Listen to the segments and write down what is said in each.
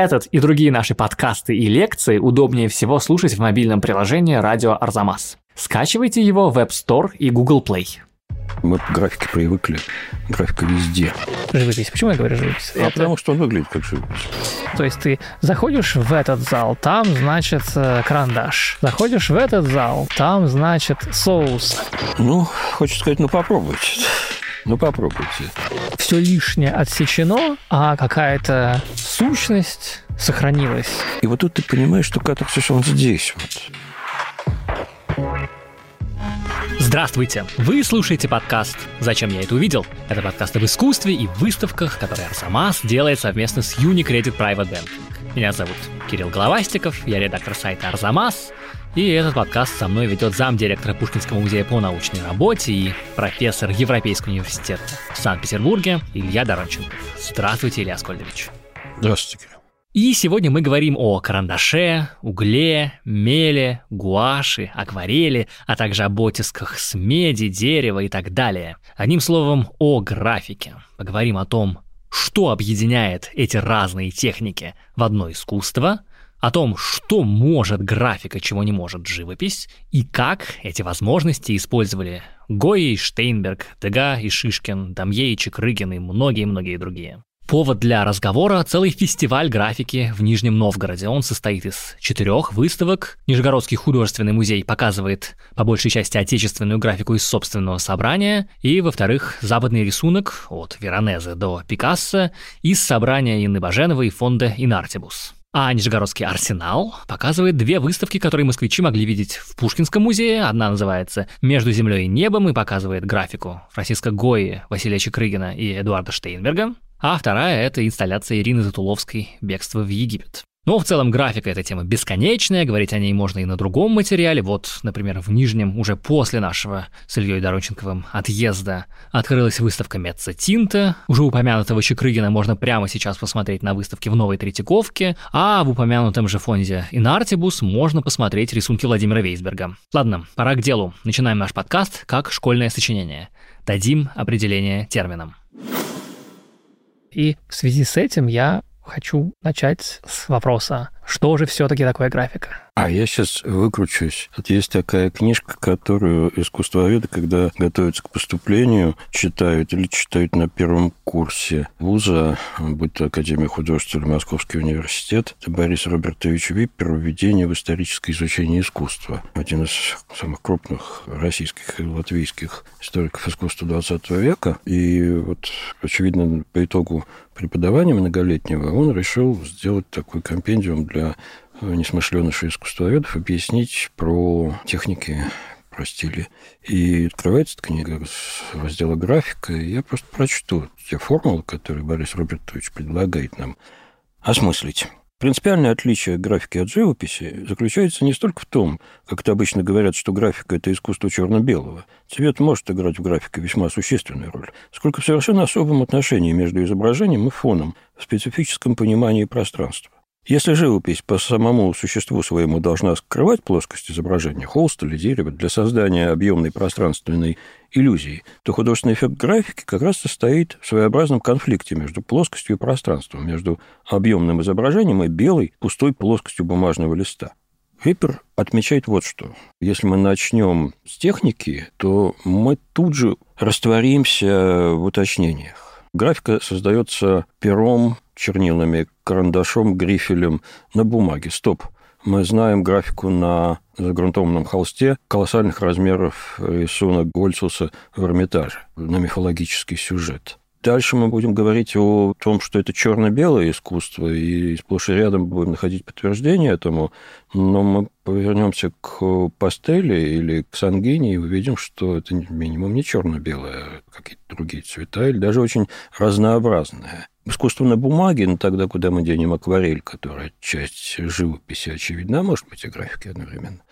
Этот и другие наши подкасты и лекции удобнее всего слушать в мобильном приложении «Радио Арзамас». Скачивайте его в App Store и Google Play. Мы к графике привыкли. Графика везде. Живопись. Почему я говорю живопись? А Это... потому что он выглядит как живопись. То есть ты заходишь в этот зал, там, значит, э, карандаш. Заходишь в этот зал, там, значит, соус. Ну, хочется сказать, ну попробуйте. Ну попробуйте. Все лишнее отсечено, а какая-то сущность сохранилась. И вот тут ты понимаешь, что катарсис он здесь вот. Здравствуйте! Вы слушаете подкаст «Зачем я это увидел?» Это подкаст об искусстве и выставках, которые Арсамас делает совместно с Unicredit Private Banking. Меня зовут Кирилл Головастиков, я редактор сайта Арзамас, и этот подкаст со мной ведет замдиректора Пушкинского музея по научной работе и профессор Европейского университета в Санкт-Петербурге Илья Доронченко. Здравствуйте, Илья Аскольдович. Здравствуйте. И сегодня мы говорим о карандаше, угле, меле, гуаши, акварели, а также об оттисках с меди, дерева и так далее. Одним словом, о графике. Поговорим о том, что объединяет эти разные техники в одно искусство – о том, что может графика, чего не может живопись, и как эти возможности использовали Гои, Штейнберг, Дега и Шишкин, Дамье и Чекрыгин и многие-многие другие. Повод для разговора – целый фестиваль графики в Нижнем Новгороде. Он состоит из четырех выставок. Нижегородский художественный музей показывает по большей части отечественную графику из собственного собрания. И, во-вторых, западный рисунок от Веронезе до Пикассо из собрания Инны Баженовой и фонда Инартибус. А Нижегородский арсенал показывает две выставки, которые москвичи могли видеть в Пушкинском музее. Одна называется «Между землей и небом» и показывает графику Франциска Гои, Василия Чекрыгина и Эдуарда Штейнберга. А вторая — это инсталляция Ирины Затуловской «Бегство в Египет». Но в целом графика эта тема бесконечная, говорить о ней можно и на другом материале. Вот, например, в Нижнем уже после нашего с Ильей Доронченковым отъезда открылась выставка Меца Тинта. Уже упомянутого Чекрыгина можно прямо сейчас посмотреть на выставке в Новой Третьяковке, а в упомянутом же фонде Инартибус можно посмотреть рисунки Владимира Вейсберга. Ладно, пора к делу. Начинаем наш подкаст как школьное сочинение. Дадим определение терминам. И в связи с этим я хочу начать с вопроса, что же все-таки такое графика? А я сейчас выкручусь. Вот есть такая книжка, которую искусствоведы, когда готовятся к поступлению, читают или читают на первом курсе вуза, будь то Академия художеств или Московский университет. Борис Робертович Виппер «Введение в историческое изучение искусства». Один из самых крупных российских и латвийских историков искусства XX века. И вот, очевидно, по итогу преподавания многолетнего он решил сделать такой компендиум для несмышленышей искусствоведов объяснить про техники, про стили. И открывается эта книга с раздела графика, и я просто прочту те формулы, которые Борис Робертович предлагает нам осмыслить. Принципиальное отличие графики от живописи заключается не столько в том, как это обычно говорят, что графика – это искусство черно-белого. Цвет может играть в графике весьма существенную роль, сколько в совершенно особом отношении между изображением и фоном в специфическом понимании пространства. Если живопись по самому существу своему должна скрывать плоскость изображения, холст или дерево для создания объемной пространственной иллюзии, то художественный эффект графики как раз состоит в своеобразном конфликте между плоскостью и пространством, между объемным изображением и белой пустой плоскостью бумажного листа. Виппер отмечает вот что. Если мы начнем с техники, то мы тут же растворимся в уточнениях. Графика создается пером, чернилами, карандашом, грифелем на бумаге. Стоп. Мы знаем графику на загрунтованном холсте колоссальных размеров рисунок Гольцуса в Эрмитаже на мифологический сюжет. Дальше мы будем говорить о том, что это черно-белое искусство, и сплошь и рядом будем находить подтверждение этому, но мы повернемся к пастели или к сангине и увидим, что это минимум не черно-белое, а какие-то другие цвета, или даже очень разнообразное. Искусство на бумаге, но тогда куда мы денем акварель, которая часть живописи, очевидно, а может быть и графики одновременно.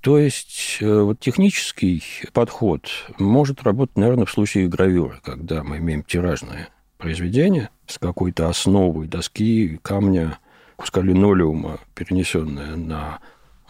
То есть э, вот технический подход может работать, наверное, в случае гравюры, когда мы имеем тиражное произведение с какой-то основой доски, камня, куска линолеума, перенесенное на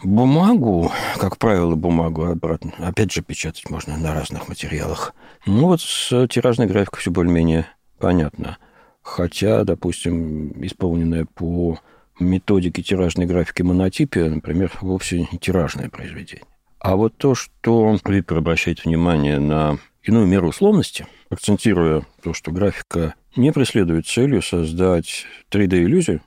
бумагу, как правило, бумагу обратно, опять же, печатать можно на разных материалах. Ну вот с тиражной графикой все более-менее понятно. Хотя, допустим, исполненная по методики тиражной графики монотипия, например, вовсе не тиражное произведение. А вот то, что Випер обращает внимание на иную меру условности, акцентируя то, что графика не преследует целью создать 3D-иллюзию,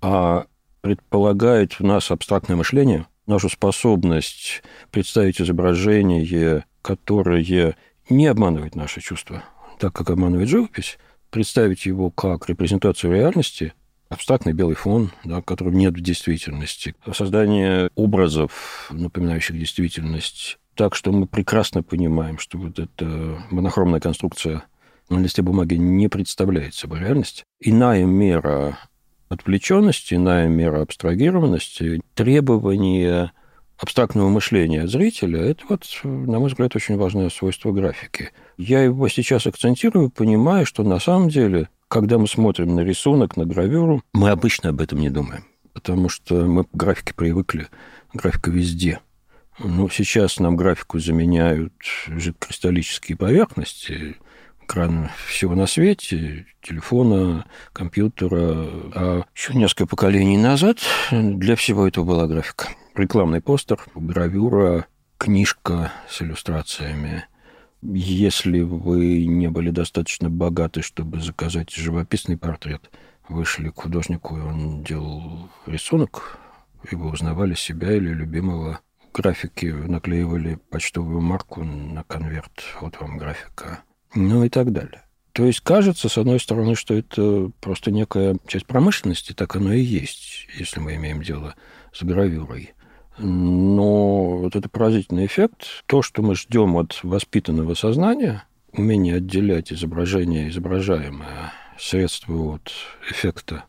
а предполагает в нас абстрактное мышление, нашу способность представить изображение, которое не обманывает наши чувства, так как обманывает живопись, представить его как репрезентацию реальности, абстрактный белый фон, да, которого нет в действительности, создание образов, напоминающих действительность, так что мы прекрасно понимаем, что вот эта монохромная конструкция на листе бумаги не представляет собой реальность. Иная мера отвлеченности, иная мера абстрагированности, требования абстрактного мышления зрителя, это вот, на мой взгляд, очень важное свойство графики. Я его сейчас акцентирую, понимая, что на самом деле, когда мы смотрим на рисунок, на гравюру, мы обычно об этом не думаем, потому что мы к графике привыкли, графика везде. Ну, сейчас нам графику заменяют жидкокристаллические поверхности, экран всего на свете, телефона, компьютера. А еще несколько поколений назад для всего этого была графика. Рекламный постер, гравюра, книжка с иллюстрациями. Если вы не были достаточно богаты, чтобы заказать живописный портрет, вышли к художнику, и он делал рисунок, и вы узнавали себя или любимого графики, наклеивали почтовую марку на конверт, вот вам графика ну и так далее. То есть кажется, с одной стороны, что это просто некая часть промышленности, так оно и есть, если мы имеем дело с гравюрой. Но вот это поразительный эффект. То, что мы ждем от воспитанного сознания, умение отделять изображение, изображаемое средство от эффекта,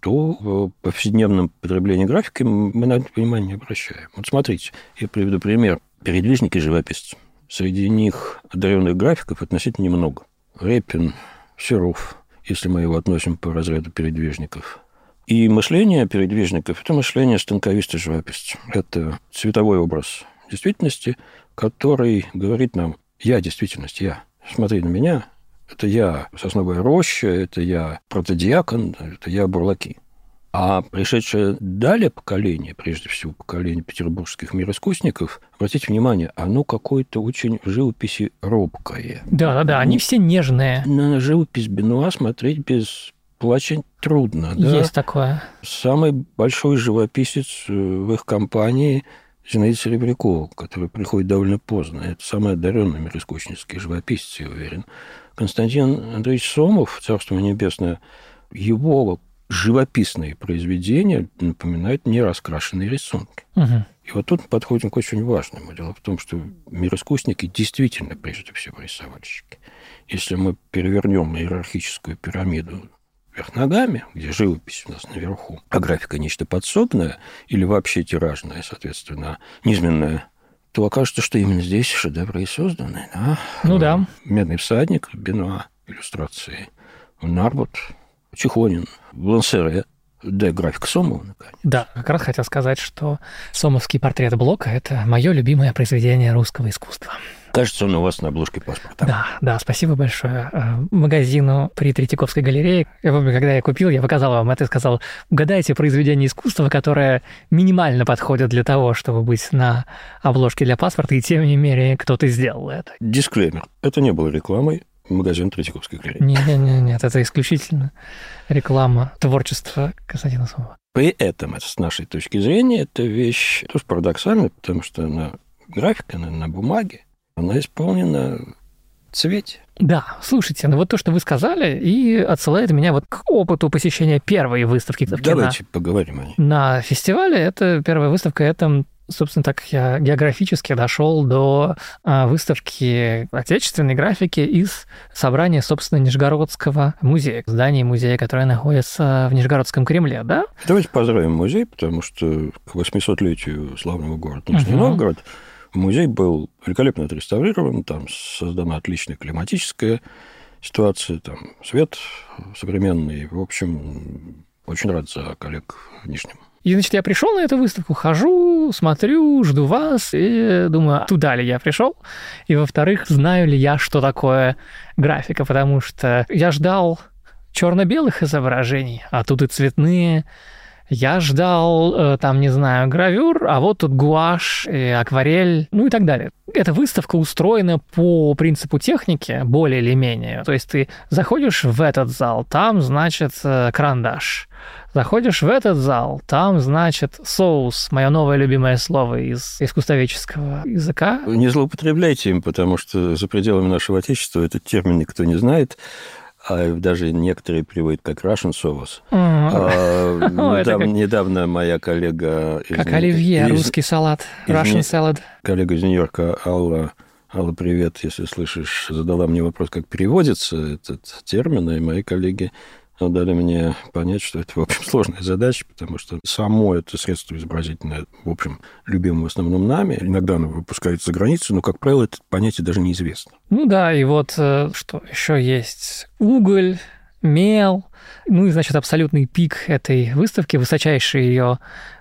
то в повседневном потреблении графики мы на это внимание не обращаем. Вот смотрите, я приведу пример. Передвижник и живописец. Среди них одаренных графиков относительно немного. Репин, Серов, если мы его относим по разряду передвижников. И мышление передвижников – это мышление станковиста-живописца. Это цветовой образ действительности, который говорит нам «я действительность, я». Смотри на меня, это я сосновая роща, это я протодиакон, это я бурлаки. А пришедшее далее поколение, прежде всего поколение петербургских мироискусников, обратите внимание, оно какое-то очень в живописи робкое. Да-да-да, они все нежные. На живопись Бенуа смотреть без плача трудно. Да? Есть такое. Самый большой живописец э, в их компании Зинаида Серебрякова, который приходит довольно поздно. Это самый одаренный мироискуснический живописец, я уверен. Константин Андреевич Сомов, Царство Небесное, его живописные произведения напоминают мне раскрашенные рисунки. Угу. И вот тут мы подходим к очень важному. Дело в том, что мироискусники действительно, прежде всего, рисовальщики. Если мы перевернем иерархическую пирамиду вверх ногами, где живопись у нас наверху, а графика нечто подсобное или вообще тиражное, соответственно, низменное, то окажется, что именно здесь шедевры и созданы. Да? Ну да. «Медный всадник», Бенуа, иллюстрации, Нарбут, Чехонин, Лансере, да, график Сомова, наконец. Да, как раз хотел сказать, что сомовский портрет Блока – это мое любимое произведение русского искусства. Кажется, он у вас на обложке паспорта. Да, да, спасибо большое э, магазину при Третьяковской галерее. Я помню, когда я купил, я показал вам это и сказал, угадайте произведение искусства, которое минимально подходит для того, чтобы быть на обложке для паспорта, и тем не менее кто-то сделал это. Дисклеймер. Это не было рекламой магазин Третьяковской галереи. Нет, нет, нет, это исключительно реклама творчества Константина Сомова. При этом, с нашей точки зрения, эта вещь тоже парадоксальная, потому что она графика, она на бумаге, она исполнена цвете. Да, слушайте, ну вот то, что вы сказали, и отсылает меня вот к опыту посещения первой выставки Давайте кино. поговорим о ней. На фестивале это первая выставка, это собственно, так я географически дошел до а, выставки отечественной графики из собрания, собственно, Нижегородского музея, здания музея, которое находится в Нижегородском Кремле, да? Давайте поздравим музей, потому что к 800-летию славного города Нижний угу. Новгород музей был великолепно отреставрирован, там создана отличная климатическая ситуация, там свет современный. В общем, очень рад за коллег в Нижнем. И, значит, я пришел на эту выставку, хожу, смотрю, жду вас, и думаю, туда ли я пришел, и, во-вторых, знаю ли я, что такое графика, потому что я ждал черно-белых изображений, а тут и цветные, Я ждал, э, там, не знаю, гравюр, а вот тут гуашь, и акварель, ну и так далее. Эта выставка устроена по принципу техники, более или менее. То есть ты заходишь в этот зал, там, значит, э, карандаш. Заходишь в этот зал, там, значит, соус, мое новое любимое слово из искусствоведческого языка. Не злоупотребляйте им, потому что за пределами нашего отечества этот термин никто не знает а даже некоторые приводят как Russian sauce. А, недавно, недавно моя коллега... Из, как оливье, из, русский салат, Russian salad. Коллега из Нью-Йорка Алла Алла, привет, если слышишь, задала мне вопрос, как переводится этот термин, и мои коллеги дали мне понять, что это, в общем, сложная задача, потому что само это средство изобразительное, в общем, любимое в основном нами. Иногда оно выпускается за границей, но, как правило, это понятие даже неизвестно. Ну да, и вот э, что еще есть? Уголь, мел, ну и, значит, абсолютный пик этой выставки, высочайшее ее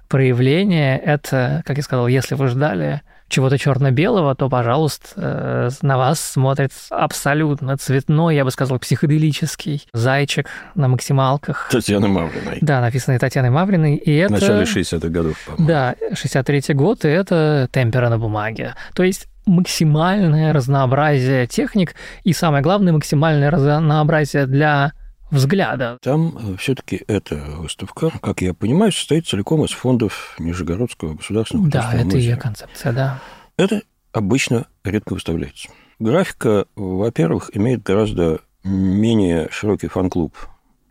проявление, это, как я сказал, если вы ждали чего-то черно-белого, то, пожалуйста, э, на вас смотрит абсолютно цветной, я бы сказал, психоделический зайчик на максималках. Татьяны Мавриной. Да, написанный Татьяной Мавриной. И это... В начале 60-х годов, по-моему. Да, 63-й год, и это темпера на бумаге. То есть максимальное разнообразие техник и, самое главное, максимальное разнообразие для взгляда. Там э, все-таки эта выставка, как я понимаю, состоит целиком из фондов Нижегородского государственного Да, это музея. ее концепция, да. Это обычно редко выставляется. Графика, во-первых, имеет гораздо менее широкий фан-клуб,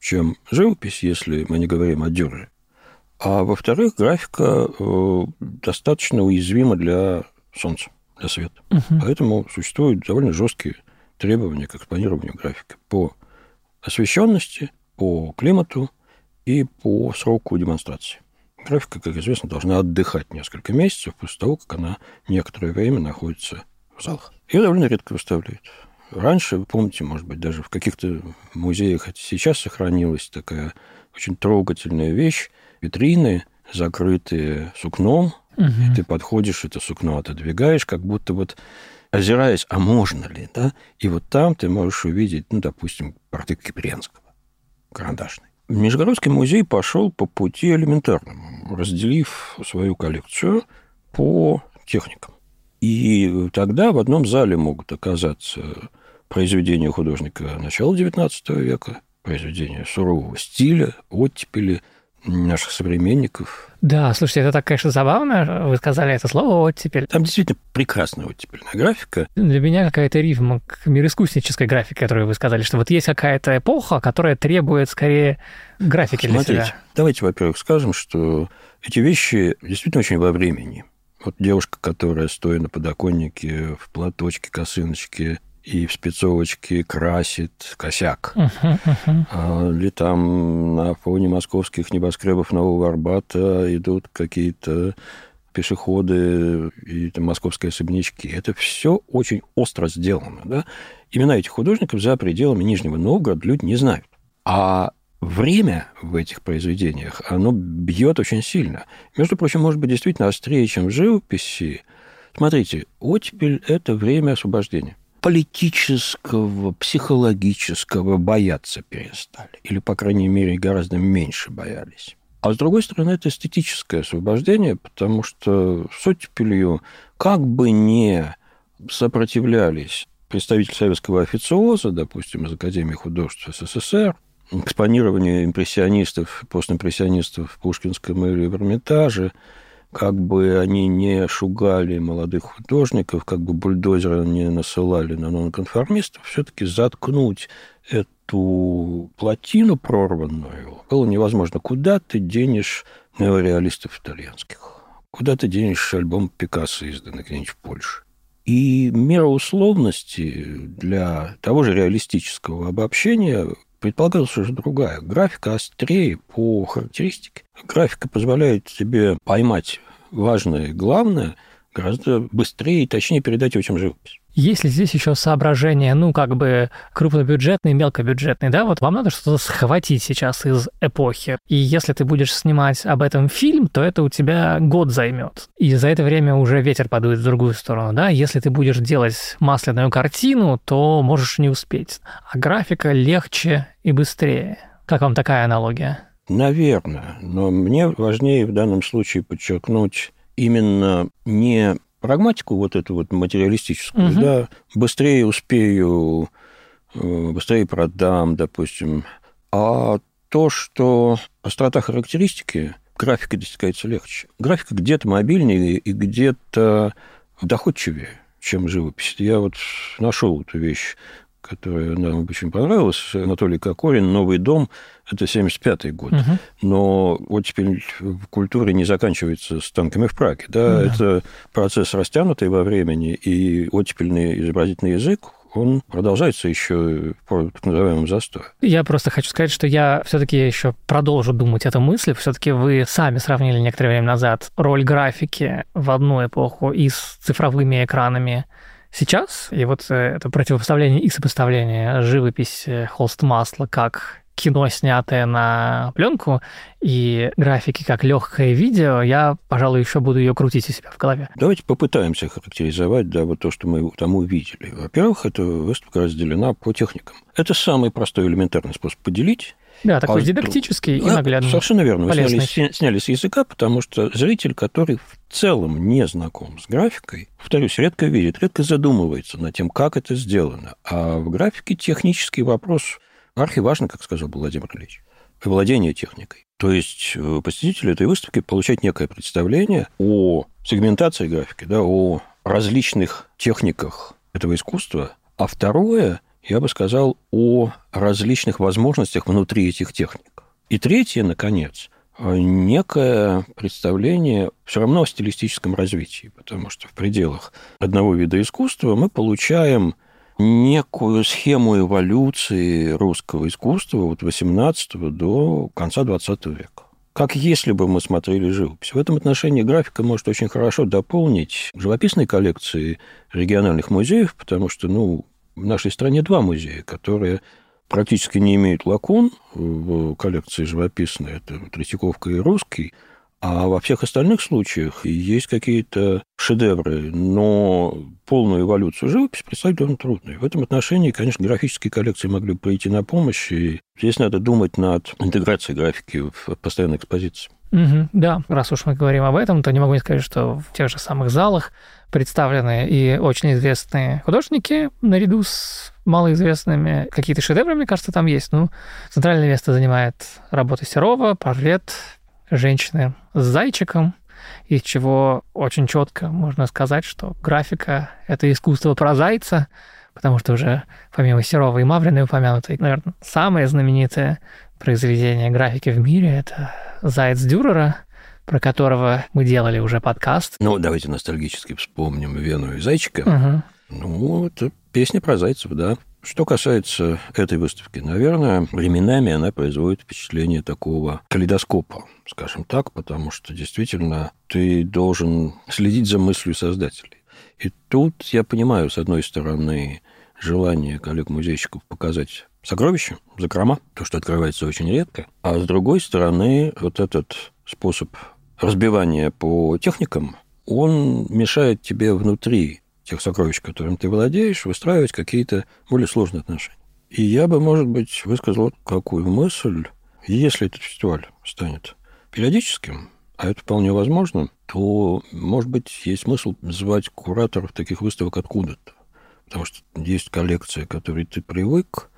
чем живопись, если мы не говорим о Дюре. А во-вторых, графика э, достаточно уязвима для солнца, для света. Угу. Поэтому существуют довольно жесткие требования к экспонированию графики по освещенности, по климату и по сроку демонстрации. Графика, как известно, должна отдыхать несколько месяцев после того, как она некоторое время находится в залах. Ее довольно редко выставляют. Раньше, вы помните, может быть, даже в каких-то музеях, хотя сейчас сохранилась такая очень трогательная вещь, витрины, закрытые сукном, угу. и ты подходишь, это сукно отодвигаешь, как будто вот озираясь, а можно ли, да? И вот там ты можешь увидеть, ну, допустим, портрет Кипренского, карандашный. Нижегородский музей пошел по пути элементарному, разделив свою коллекцию по техникам. И тогда в одном зале могут оказаться произведения художника начала XIX века, произведения сурового стиля, оттепели – наших современников. Да, слушайте, это так, конечно, забавно. Вы сказали это слово «оттепель». Там действительно прекрасная оттепельная графика. Для меня какая-то рифма к мироискуснической графике, которую вы сказали, что вот есть какая-то эпоха, которая требует скорее графики Смотрите, для себя. давайте, во-первых, скажем, что эти вещи действительно очень во времени. Вот девушка, которая, стоя на подоконнике в платочке, косыночке, и в спецовочке красит косяк. Uh-huh, uh-huh. Или там на фоне московских небоскребов Нового Арбата идут какие-то пешеходы и там, московские особнячки. Это все очень остро сделано. Да? Имена этих художников за пределами Нижнего Новгорода люди не знают. А время в этих произведениях, оно бьет очень сильно. Между прочим, может быть, действительно острее, чем в живописи. Смотрите, оттепель – это время освобождения политического, психологического бояться перестали. Или, по крайней мере, гораздо меньше боялись. А с другой стороны, это эстетическое освобождение, потому что с оттепелью как бы не сопротивлялись представитель советского официоза, допустим, из Академии художеств СССР, экспонирование импрессионистов, постимпрессионистов в Пушкинском или в Эрмитаже – как бы они не шугали молодых художников, как бы бульдозеры не насылали на нонконформистов, все-таки заткнуть эту плотину прорванную было невозможно. Куда ты денешь неореалистов итальянских? Куда ты денешь альбом Пикассо, изданный где-нибудь в Польше? И мера условности для того же реалистического обобщения предполагалась уже другая. Графика острее по характеристике. Графика позволяет тебе поймать важное и главное гораздо быстрее и точнее передать его, чем живопись. Есть ли здесь еще соображения, ну, как бы крупнобюджетные, мелкобюджетные, да? Вот вам надо что-то схватить сейчас из эпохи. И если ты будешь снимать об этом фильм, то это у тебя год займет. И за это время уже ветер подует в другую сторону, да? Если ты будешь делать масляную картину, то можешь не успеть. А графика легче и быстрее. Как вам такая аналогия? Наверное, но мне важнее в данном случае подчеркнуть именно не прагматику вот эту вот материалистическую, угу. да, быстрее успею, э, быстрее продам, допустим, а то, что острота характеристики графика достигается легче. Графика где-то мобильнее и где-то доходчивее, чем живопись. Я вот нашел эту вещь, которая нам очень понравилась, Анатолий Кокорин «Новый дом», это 75-й год. Угу. Но вот теперь в культуре не заканчивается с танками в Праге. Да? Ну, да. Это процесс растянутый во времени, и оттепельный изобразительный язык он продолжается еще по так называемому застою. Я просто хочу сказать, что я все-таки еще продолжу думать эту мысль. Все-таки вы сами сравнили некоторое время назад роль графики в одну эпоху и с цифровыми экранами сейчас. И вот э, это противопоставление и сопоставление живопись холст масла как кино, снятое на пленку, и графики как легкое видео, я, пожалуй, еще буду ее крутить у себя в голове. Давайте попытаемся характеризовать да, вот то, что мы там увидели. Во-первых, эта выставка разделена по техникам. Это самый простой элементарный способ поделить. Да, такой а дидактический да, и наглядный. Совершенно верно. Вы сняли, сняли с языка, потому что зритель, который в целом не знаком с графикой, повторюсь, редко видит, редко задумывается над тем, как это сделано. А в графике технический вопрос Архиважно, как сказал Владимир Ильич, владение техникой. То есть э, посетитель этой выставки получает некое представление о сегментации графики, да, о различных техниках этого искусства. А второе, я бы сказал, о различных возможностях внутри этих техник. И третье, наконец, некое представление все равно о стилистическом развитии, потому что в пределах одного вида искусства мы получаем некую схему эволюции русского искусства от 18 до конца 20 века. Как если бы мы смотрели живопись. В этом отношении графика может очень хорошо дополнить живописные коллекции региональных музеев, потому что ну, в нашей стране два музея, которые практически не имеют лакун в коллекции живописной. Это Третьяковка и Русский – а во всех остальных случаях есть какие-то шедевры, но полную эволюцию живописи представить довольно трудно. И в этом отношении, конечно, графические коллекции могли бы прийти на помощь, и здесь надо думать над интеграцией графики в постоянной экспозиции. Угу, да, раз уж мы говорим об этом, то не могу не сказать, что в тех же самых залах представлены и очень известные художники наряду с малоизвестными. Какие-то шедевры, мне кажется, там есть. Ну, центральное место занимает работа Серова, портрет женщины с зайчиком, из чего очень четко можно сказать, что графика — это искусство про зайца, потому что уже помимо Серова и Мавриной упомянутой, наверное, самое знаменитое произведение графики в мире — это «Заяц Дюрера», про которого мы делали уже подкаст. Ну, давайте ностальгически вспомним Вену и Зайчика. Угу. Ну, это песня про зайцев, да. Что касается этой выставки, наверное, временами она производит впечатление такого калейдоскопа, скажем так, потому что действительно ты должен следить за мыслью создателей. И тут я понимаю, с одной стороны, желание коллег-музейщиков показать сокровища, закрома, то, что открывается очень редко, а с другой стороны, вот этот способ разбивания по техникам, он мешает тебе внутри тех сокровищ, которым ты владеешь, выстраивать какие-то более сложные отношения. И я бы, может быть, высказал какую мысль, если этот фестиваль станет периодическим, а это вполне возможно, то, может быть, есть смысл звать кураторов таких выставок откуда-то. Потому что есть коллекции, к которой ты привык,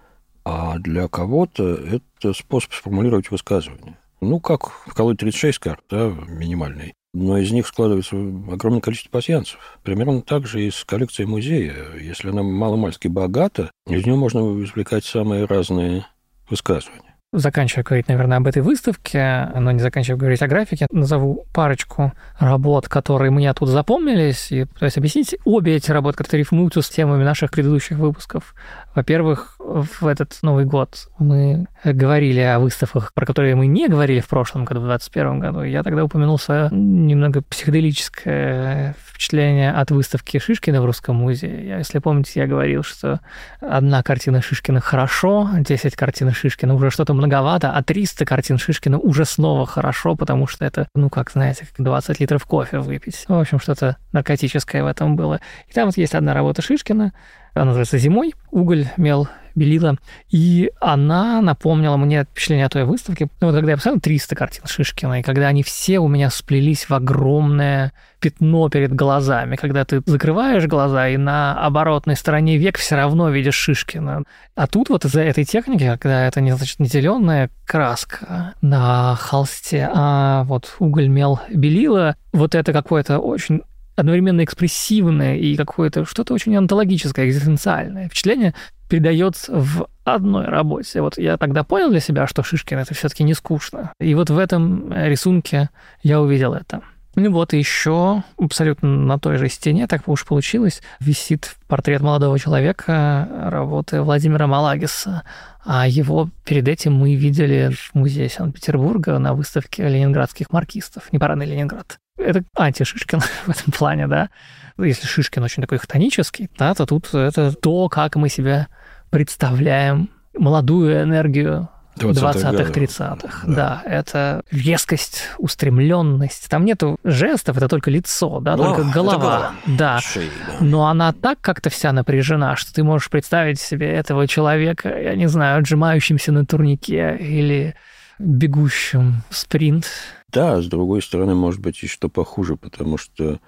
а для кого-то это способ сформулировать высказывание. Ну, как в колоде 36 карт, да, минимальный но из них складывается огромное количество пассианцев. Примерно так же и с коллекцией музея. Если она маломальски богата, из нее можно извлекать самые разные высказывания заканчивая говорить, наверное, об этой выставке, но не заканчивая говорить о графике, назову парочку работ, которые мне тут запомнились, и пытаюсь объяснить обе эти работы, которые рифмуются с темами наших предыдущих выпусков. Во-первых, в этот Новый год мы говорили о выставках, про которые мы не говорили в прошлом году, в 2021 году. Я тогда упомянул свое немного психоделическое впечатление от выставки Шишкина в Русском музее. Я, если помните, я говорил, что одна картина Шишкина хорошо, 10 картин Шишкина уже что-то многовато, а 300 картин Шишкина уже снова хорошо, потому что это, ну, как, знаете, 20 литров кофе выпить. В общем, что-то наркотическое в этом было. И там вот есть одна работа Шишкина, она называется «Зимой», уголь, мел, белила. И она напомнила мне впечатление о той выставке. Ну, вот когда я посмотрел 300 картин Шишкина, и когда они все у меня сплелись в огромное пятно перед глазами, когда ты закрываешь глаза, и на оборотной стороне век все равно видишь Шишкина. А тут вот из-за этой техники, когда это не, значит, не зеленая краска на холсте, а вот уголь, мел, белила, вот это какое-то очень одновременно экспрессивное и какое-то что-то очень антологическое, экзистенциальное впечатление передается в одной работе. Вот я тогда понял для себя, что Шишкин это все-таки не скучно. И вот в этом рисунке я увидел это. Ну вот еще абсолютно на той же стене, так уж получилось, висит портрет молодого человека работы Владимира Малагиса. А его перед этим мы видели в музее Санкт-Петербурга на выставке ленинградских маркистов. Не парадный Ленинград. Это анти-Шишкин в этом плане, да. Если Шишкин очень такой хтонический, да, то тут это то, как мы себя представляем молодую энергию 20-х, 30-х. Да. да, это резкость, устремленность. Там нету жестов, это только лицо, да, Но, только голова. голова. Да. Шеи, да. Но она так как-то вся напряжена, что ты можешь представить себе этого человека, я не знаю, отжимающимся на турнике или бегущим спринт. Да, с другой стороны, может быть, и что похуже, потому что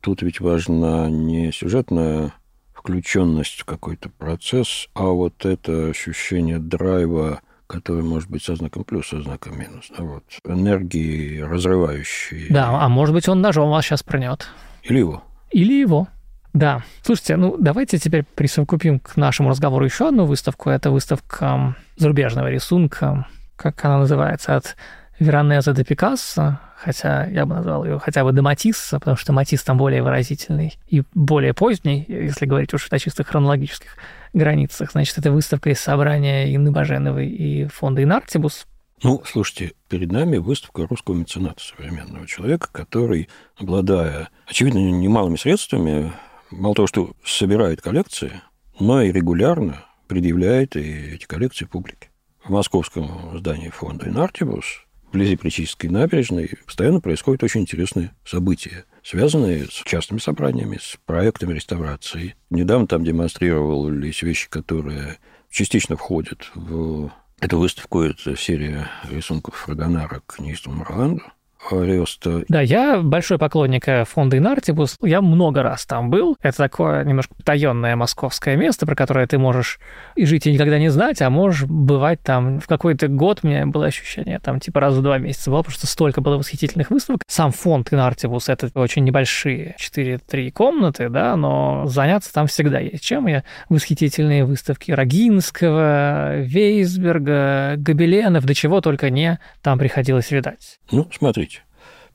тут ведь важна не сюжетная включенность в какой-то процесс, а вот это ощущение драйва, который может быть со знаком плюс, со знаком минус. Да, вот. Энергии разрывающие. Да, а может быть, он ножом вас сейчас пронет. Или его. Или его. Да. Слушайте, ну давайте теперь присовокупим к нашему разговору еще одну выставку. Это выставка зарубежного рисунка, как она называется, от Веронеза до Пикассо, хотя я бы назвал ее хотя бы до Матисса, потому что Матисс там более выразительный и более поздний, если говорить уж о чисто хронологических границах. Значит, это выставка из собрания Инны Баженовой и фонда Инартибус. Ну, слушайте, перед нами выставка русского мецената, современного человека, который, обладая, очевидно, немалыми средствами, мало того, что собирает коллекции, но и регулярно предъявляет и эти коллекции публике. В московском здании фонда «Инартибус» вблизи Причистской набережной постоянно происходят очень интересные события, связанные с частными собраниями, с проектами реставрации. Недавно там демонстрировались вещи, которые частично входят в эту выставку. Это серия рисунков Фрагонара к неистому Роланду. Ареста. Да, я большой поклонник э, фонда Инартибус. Я много раз там был. Это такое немножко потаенное московское место, про которое ты можешь и жить и никогда не знать, а можешь бывать там в какой-то год. У меня было ощущение, там типа раз в два месяца было, потому что столько было восхитительных выставок. Сам фонд Инартибус — это очень небольшие 4-3 комнаты, да, но заняться там всегда есть чем. Я восхитительные выставки Рогинского, Вейсберга, Гобеленов, до чего только не там приходилось видать. Ну, смотрите,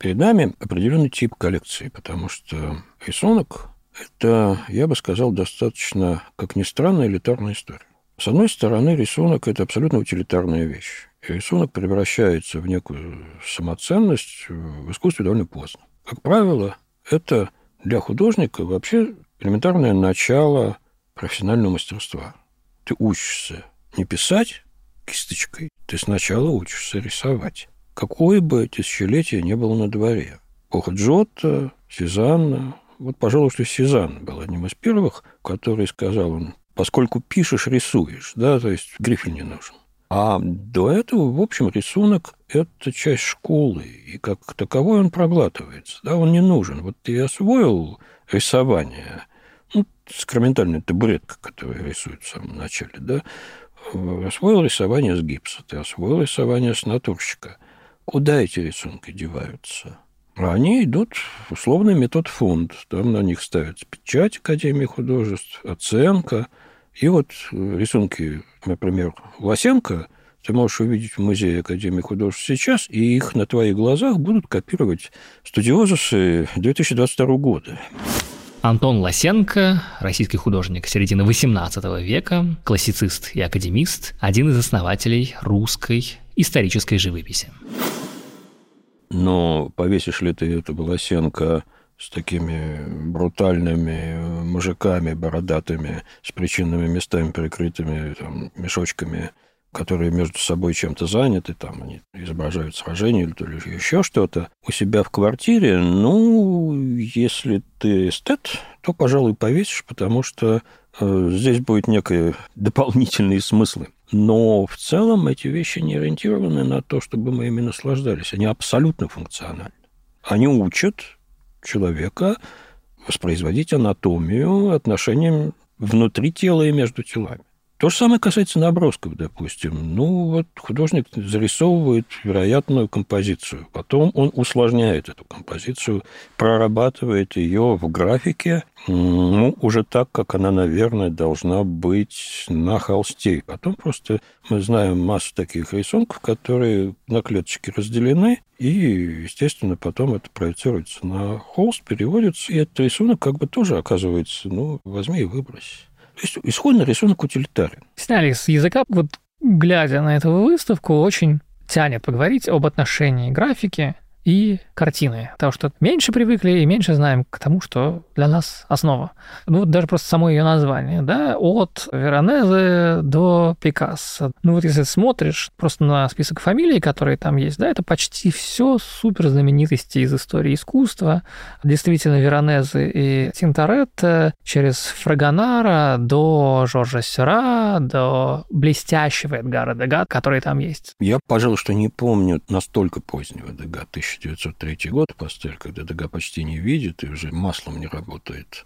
Перед нами определенный тип коллекции, потому что рисунок – это, я бы сказал, достаточно, как ни странно, элитарная история. С одной стороны, рисунок – это абсолютно утилитарная вещь. И рисунок превращается в некую самоценность в искусстве довольно поздно. Как правило, это для художника вообще элементарное начало профессионального мастерства. Ты учишься не писать кисточкой, ты сначала учишься рисовать какое бы тысячелетие не было на дворе. Эпоха Джотто, Сезанна. Вот, пожалуй, что Сезанн был одним из первых, который сказал он, поскольку пишешь, рисуешь, да, то есть грифель не нужен. А до этого, в общем, рисунок – это часть школы, и как таковой он проглатывается, да, он не нужен. Вот ты освоил рисование, ну, сакраментальная табуретка, которая рисует в самом начале, да, освоил рисование с гипса, ты освоил рисование с натурщика – Куда эти рисунки деваются? Они идут в условный метод фонд. Там на них ставится печать Академии художеств, оценка. И вот рисунки, например, Лосенко ты можешь увидеть в музее Академии художеств сейчас, и их на твоих глазах будут копировать студиозусы 2022 года. Антон Лосенко, российский художник середины XVIII века, классицист и академист, один из основателей русской исторической живописи. Но повесишь ли ты эту Волосенко с такими брутальными мужиками бородатыми, с причинными местами, прикрытыми там, мешочками, которые между собой чем-то заняты, там они изображают сражение или, или еще что-то, у себя в квартире, ну, если ты эстет, то, пожалуй, повесишь, потому что э, здесь будет некие дополнительные смыслы. Но в целом эти вещи не ориентированы на то, чтобы мы ими наслаждались. Они абсолютно функциональны. Они учат человека воспроизводить анатомию отношениям внутри тела и между телами. То же самое касается набросков, допустим. Ну, вот художник зарисовывает вероятную композицию. Потом он усложняет эту композицию, прорабатывает ее в графике, ну, уже так, как она, наверное, должна быть на холсте. Потом просто мы знаем массу таких рисунков, которые на клеточки разделены, и, естественно, потом это проецируется на холст, переводится, и этот рисунок как бы тоже оказывается, ну, возьми и выбрось. То есть исходно рисунок утилитарен. Сняли с языка, вот глядя на эту выставку, очень тянет поговорить об отношении графики и картины. Потому что меньше привыкли и меньше знаем к тому, что для нас основа. Ну, вот даже просто само ее название, да, от Веронезе до Пикассо. Ну, вот если смотришь просто на список фамилий, которые там есть, да, это почти все супер знаменитости из истории искусства. Действительно, Веронезе и Тинторетто через Фрагонара до Жоржа Сера, до блестящего Эдгара Дега, который там есть. Я, пожалуй, что не помню настолько позднего Дега, 1903 год пастель, когда Дега почти не видит и уже маслом не работает,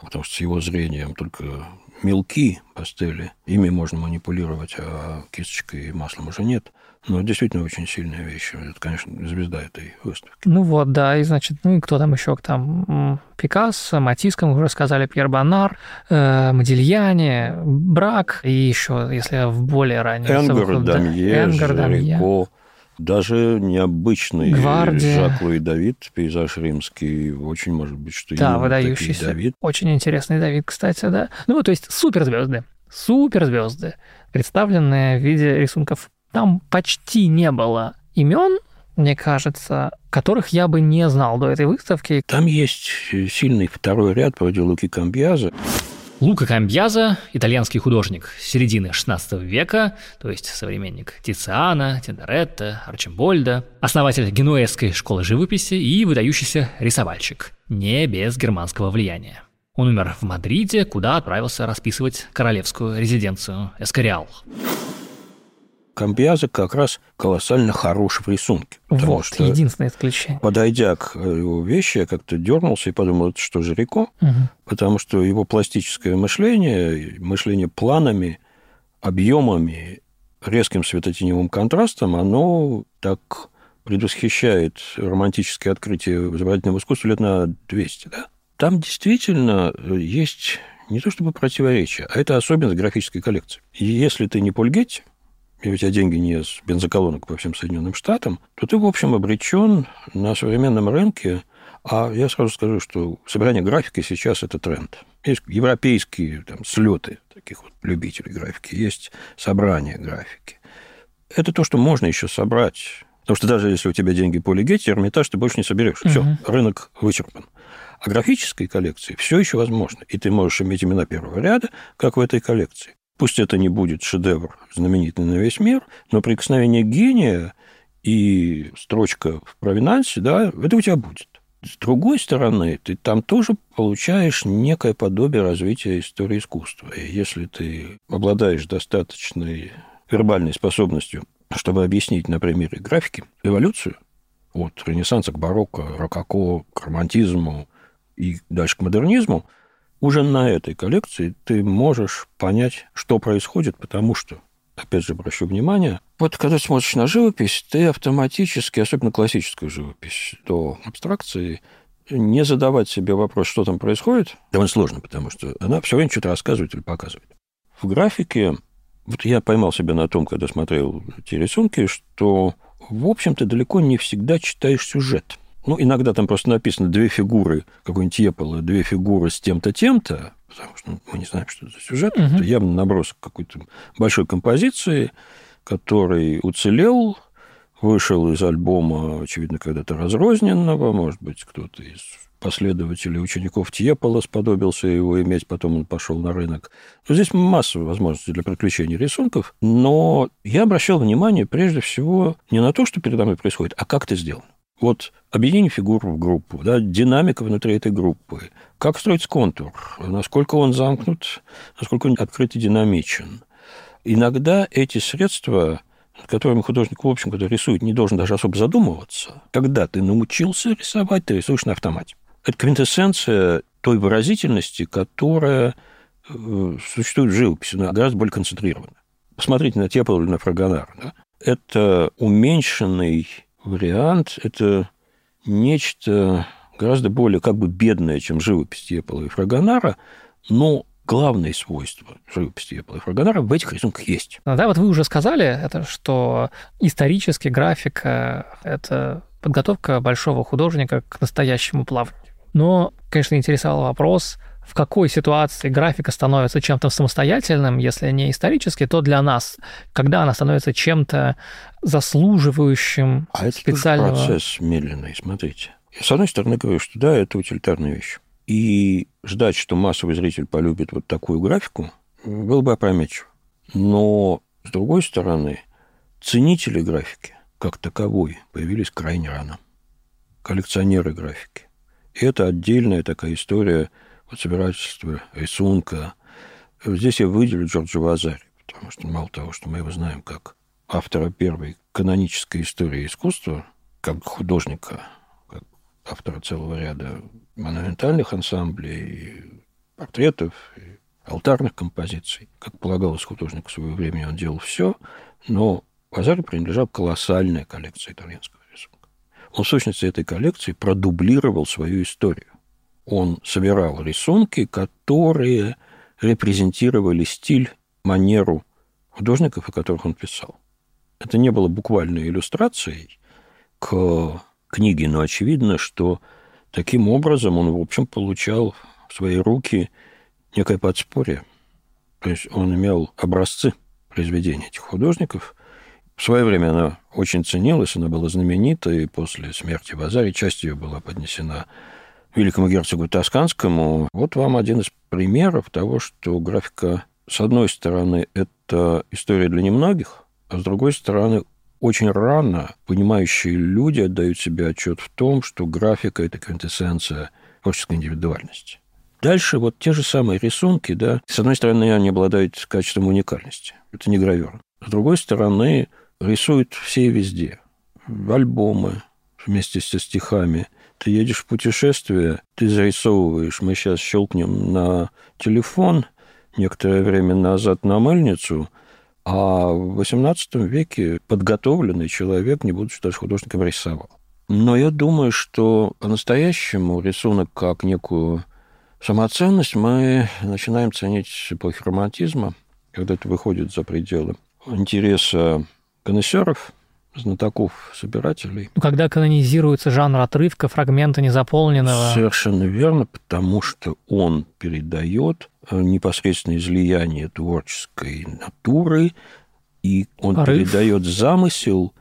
потому что с его зрением только мелки пастели, ими можно манипулировать, а кисточкой и маслом уже нет. Но действительно очень сильная вещь. Это, конечно, звезда этой выставки. Ну вот, да, и значит, ну и кто там еще там? Пикассо, Матиско, мы уже сказали, Пьер Бонар, э, Модильяне, Брак, и еще, если в более ранних... Энгар, Дамье, Энгар, Дамье. Даже необычный Гвардия. Жак Луи Давид, пейзаж римский, очень может быть, что Да, выдающийся. такие Давид. Очень интересный Давид, кстати, да. Ну, то есть суперзвезды, суперзвезды, представленные в виде рисунков. Там почти не было имен, мне кажется, которых я бы не знал до этой выставки. Там есть сильный второй ряд вроде Луки Камбьяза. Лука Камбьяза, итальянский художник середины XVI века, то есть современник Тициана, Тинторетто, Арчимбольда, основатель генуэзской школы живописи и выдающийся рисовальщик, не без германского влияния. Он умер в Мадриде, куда отправился расписывать королевскую резиденцию Эскориал. Камбьяза как раз колоссально хорош в рисунке. Потому Вот, что, единственное исключение. подойдя к его вещи, я как-то дернулся и подумал, это что, Жирико? Мгм. Потому что его пластическое мышление, мышление планами, объемами, резким светотеневым контрастом, оно так предвосхищает романтические открытия в изобразительном искусстве лет на 200, да? Там действительно есть не то чтобы противоречие, а это особенность графической коллекции. И если ты не Польгетти, и у тебя деньги не с бензоколонок по всем Соединенным Штатам, то ты, в общем, обречен на современном рынке. А я сразу скажу, что собирание графики сейчас это тренд. Есть европейские там, слеты таких вот любителей графики, есть собрание графики. Это то, что можно еще собрать. Потому что даже если у тебя деньги по Легете, Эрмитаж ты больше не соберешь. Все, Мгм. рынок вычерпан. А графической коллекции все еще возможно. И ты можешь иметь имена первого ряда, как в этой коллекции. Пусть это не будет шедевр, знаменитый на весь мир, но прикосновение гения и строчка в провинансе, да, это у тебя будет. С другой стороны, ты там тоже получаешь некое подобие развития истории искусства. И если ты обладаешь достаточной вербальной способностью, чтобы объяснить на примере графики эволюцию от Ренессанса к барокко, рококо, к романтизму и дальше к модернизму, уже на этой коллекции ты можешь понять, что происходит, потому что, опять же, обращу внимание, вот когда смотришь на живопись, ты автоматически, особенно классическую живопись, до абстракции, не задавать себе вопрос, что там происходит, довольно сложно, потому что она все время что-то рассказывает или показывает. В графике, вот я поймал себя на том, когда смотрел эти рисунки, что, в общем-то, далеко не всегда читаешь сюжет. Ну, иногда там просто написано две фигуры, какой-нибудь Епола, две фигуры с тем-то, тем-то, потому что ну, мы не знаем, что это за сюжет. Мгм. Это явно набросок какой-то большой композиции, который уцелел, вышел из альбома, очевидно, когда-то разрозненного, может быть, кто-то из последователей учеников Тьепола сподобился его иметь, потом он пошел на рынок. Но здесь масса возможностей для приключений рисунков, но я обращал внимание прежде всего не на то, что передо мной происходит, а как это сделано. Вот объединение фигур в группу, да, динамика внутри этой группы, как строить контур, насколько он замкнут, насколько он открыт и динамичен. Иногда эти средства, которыми художник, в общем, когда рисует, не должен даже особо задумываться. Когда ты научился рисовать, ты рисуешь на автомате. Это квинтэссенция той выразительности, которая э, существует в живописи, но гораздо более концентрированно. Посмотрите на Тепла или на Фрагонара. Да? Это уменьшенный вариант, это нечто гораздо более как бы бедное, чем живопись Тепла и Фрагонара, но главное свойство живописи Тепла и Фрагонара в этих рисунках есть. Ну да, вот вы уже сказали, это, что исторически графика – это подготовка большого художника к настоящему плаванию. Но, конечно, интересовал вопрос, в какой ситуации графика становится чем-то самостоятельным, если не исторически, то для нас, когда она становится чем-то заслуживающим а это специального... процесс медленный, смотрите. Я, с одной стороны, говорю, что да, это утилитарная вещь. И ждать, что массовый зритель полюбит вот такую графику, было бы опрометчиво. Но, с другой стороны, ценители графики как таковой появились крайне рано. Коллекционеры графики. И это отдельная такая история собирательства рисунка. Здесь я выделю Джорджа Вазари, потому что мало того, что мы его знаем как автора первой канонической истории искусства, как художника, как автора целого ряда монументальных ансамблей, портретов, и алтарных композиций. Как полагалось художнику в свое время, он делал все, но Вазари принадлежал колоссальная коллекция итальянского рисунка. Он, в сущности, этой коллекции продублировал свою историю. Он собирал рисунки, которые репрезентировали стиль, манеру художников, о которых он писал. Это не было буквальной иллюстрацией к книге, но очевидно, что таким образом он, в общем, получал в свои руки некое подспорье. То есть он имел образцы произведений этих художников. В свое время она очень ценилась, она была знаменита, и после смерти Вазари часть ее была поднесена великому герцогу Тосканскому. Вот вам один из примеров того, что графика, с одной стороны, это история для немногих, а с другой стороны, очень рано понимающие люди отдают себе отчет в том, что графика – это квинтэссенция творческой индивидуальности. Дальше вот те же самые рисунки, да, с одной стороны, они обладают качеством уникальности. Это не гравер. С другой стороны, рисуют все и везде. Альбомы вместе со стихами. Ты едешь в путешествие, ты зарисовываешь. Мы сейчас щелкнем на телефон некоторое время назад на мыльницу – а в XVIII веке подготовленный человек, не будучи даже художником, рисовал. Но я думаю, что по-настоящему рисунок как некую самоценность мы начинаем ценить с эпохи романтизма, когда это выходит за пределы интереса коннессеров, знатоков, собирателей. Ну, когда канонизируется жанр отрывка, фрагмента незаполненного. Совершенно верно, потому что он передает э, непосредственное излияние творческой натуры, и он Порыв. передает замысел,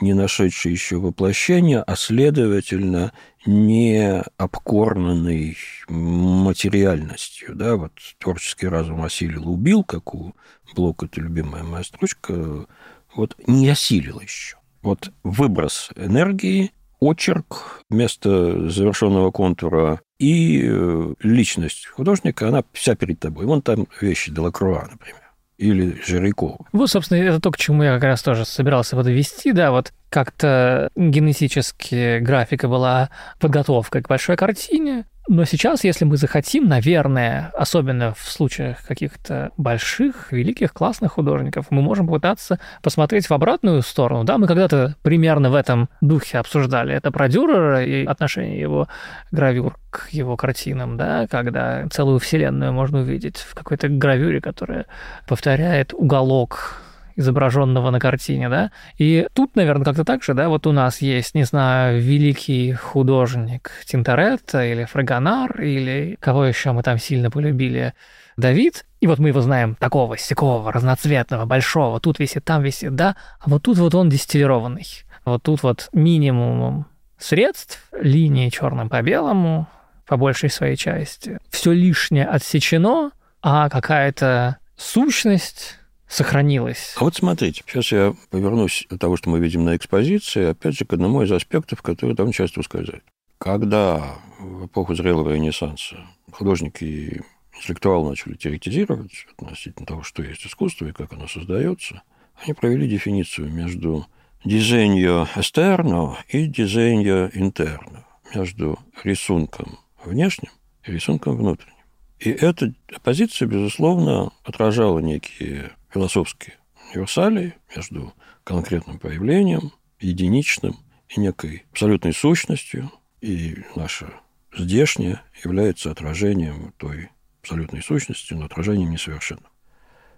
не нашедший еще воплощения, а следовательно не обкорнанный материальностью. Да? Вот творческий разум осилил, убил, как у Блока, это любимая моя строчка, вот не осилил еще. Вот выброс энергии, очерк вместо завершенного контура и э, личность художника, она вся перед тобой. Вон там вещи Делакруа, например или Жирякова. Вот, собственно, это то, к чему я как раз тоже собирался подвести, да, вот как-то генетически графика была подготовка к большой картине, но сейчас, если мы захотим, наверное, особенно в случаях каких-то больших, великих, классных художников, мы можем попытаться посмотреть в обратную сторону. Да, мы когда-то примерно в этом духе обсуждали это про Дюрера и отношение его гравюр к его картинам, да, когда целую вселенную можно увидеть в какой-то гравюре, которая повторяет уголок изображенного на картине, да. И тут, наверное, как-то так же, да, вот у нас есть, не знаю, великий художник Тинторетто или Фрагонар, или кого еще мы там сильно полюбили, Давид, и вот мы его знаем такого, сякого, разноцветного, большого, тут висит, там висит, да, а вот тут вот он дистиллированный. Вот тут вот минимум средств, линии черным по белому, по большей своей части. Все лишнее отсечено, а какая-то сущность сохранилось. А вот смотрите, сейчас я повернусь от того, что мы видим на экспозиции, опять же, к одному из аспектов, который довольно часто ускользает. Когда в эпоху зрелого ренессанса художники и интеллектуалы начали теоретизировать относительно того, что есть искусство и как оно создается, они провели дефиницию между дизайньо эстерно и дизайньо интерно, между рисунком внешним и рисунком внутренним. И эта позиция, безусловно, отражала некие философские универсалии между конкретным проявлением, единичным и некой абсолютной сущностью, и наша здешняя является отражением той абсолютной сущности, но отражением несовершенным.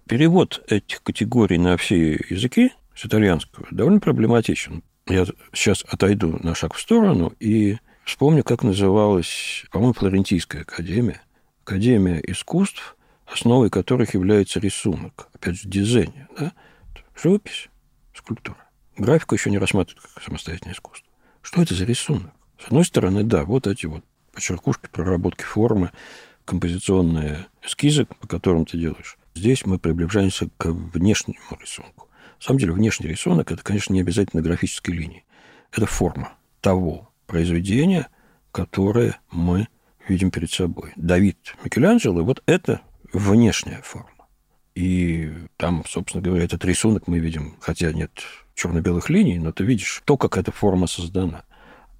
Перевод этих категорий на все языки с итальянского довольно проблематичен. Я сейчас отойду на шаг в сторону и вспомню, как называлась, по-моему, Флорентийская академия. Академия искусств, основой которых является рисунок. Опять же, дизайн. Да? Живопись, скульптура. Графику еще не рассматривают как самостоятельное искусство. Что это за рисунок? С одной стороны, да, вот эти вот подчеркушки, проработки формы, композиционные эскизы, по которым ты делаешь. Здесь мы приближаемся к внешнему рисунку. На самом деле, внешний рисунок – это, конечно, не обязательно графической линии. Это форма того произведения, которое мы видим перед собой. Давид Микеланджело – вот это внешняя форма. И там, собственно говоря, этот рисунок мы видим, хотя нет черно-белых линий, но ты видишь то, как эта форма создана.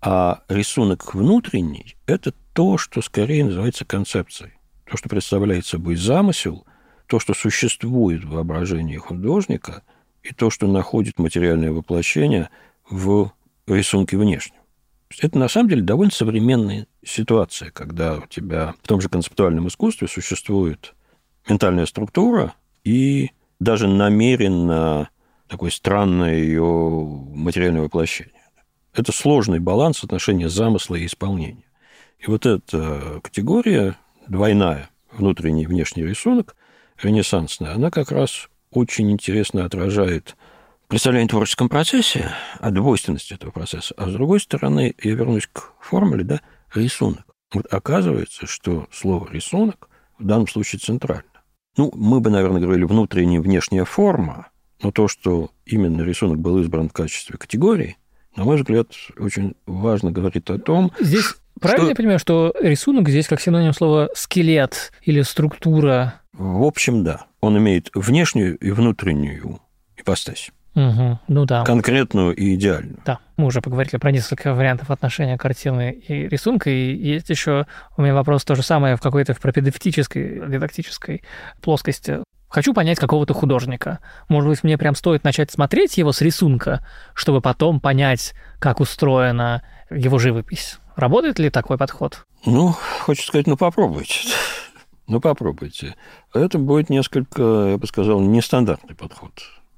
А рисунок внутренний – это то, что скорее называется концепцией. То, что представляет собой замысел, то, что существует в воображении художника, и то, что находит материальное воплощение в рисунке внешнем. Это на самом деле довольно современная ситуация, когда у тебя в том же концептуальном искусстве существует ментальная структура и даже намеренно такое странное ее материальное воплощение. Это сложный баланс отношения замысла и исполнения. И вот эта категория двойная, внутренний и внешний рисунок, ренессансная, она как раз очень интересно отражает представление о творческом процессе, о двойственности этого процесса. А с другой стороны, я вернусь к формуле, да, рисунок. Вот оказывается, что слово «рисунок» в данном случае центрально. Ну, мы бы, наверное, говорили внутренняя и внешняя форма, но то, что именно рисунок был избран в качестве категории, на мой взгляд, очень важно говорит о том... Здесь правильно я понимаю, что рисунок здесь как синоним слова «скелет» или «структура»? В общем, да. Он имеет внешнюю и внутреннюю ипостась. Угу, ну да. Конкретную и идеальную. Да, мы уже поговорили про несколько вариантов отношения картины и рисунка, и есть еще у меня вопрос то же самое в какой-то в пропедевтической, дидактической плоскости. Хочу понять какого-то художника. Может быть, мне прям стоит начать смотреть его с рисунка, чтобы потом понять, как устроена его живопись. Работает ли такой подход? Ну, хочется сказать, ну попробуйте. Ну попробуйте. Это будет несколько, я бы сказал, нестандартный подход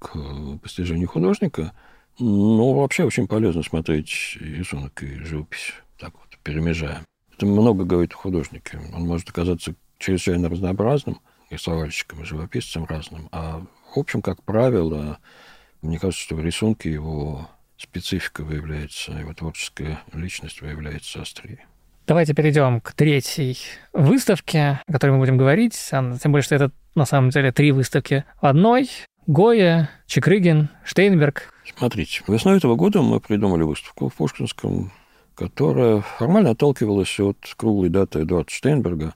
к постижению художника. Но вообще очень полезно смотреть рисунок и живопись так вот, перемежая. Это много говорит о художнике. Он может оказаться чрезвычайно разнообразным – рисовальщиком и живописцем разным. А в общем, как правило, мне кажется, что в рисунке его специфика выявляется, его творческая личность выявляется острее. Давайте перейдем к третьей выставке, о которой мы будем говорить. Тем более, что это на самом деле три выставки в одной. Гоя, Чекрыгин, Штейнберг. Смотрите, весной этого года мы придумали выставку в Пушкинском, которая формально отталкивалась от круглой даты Эдуарда Штейнберга,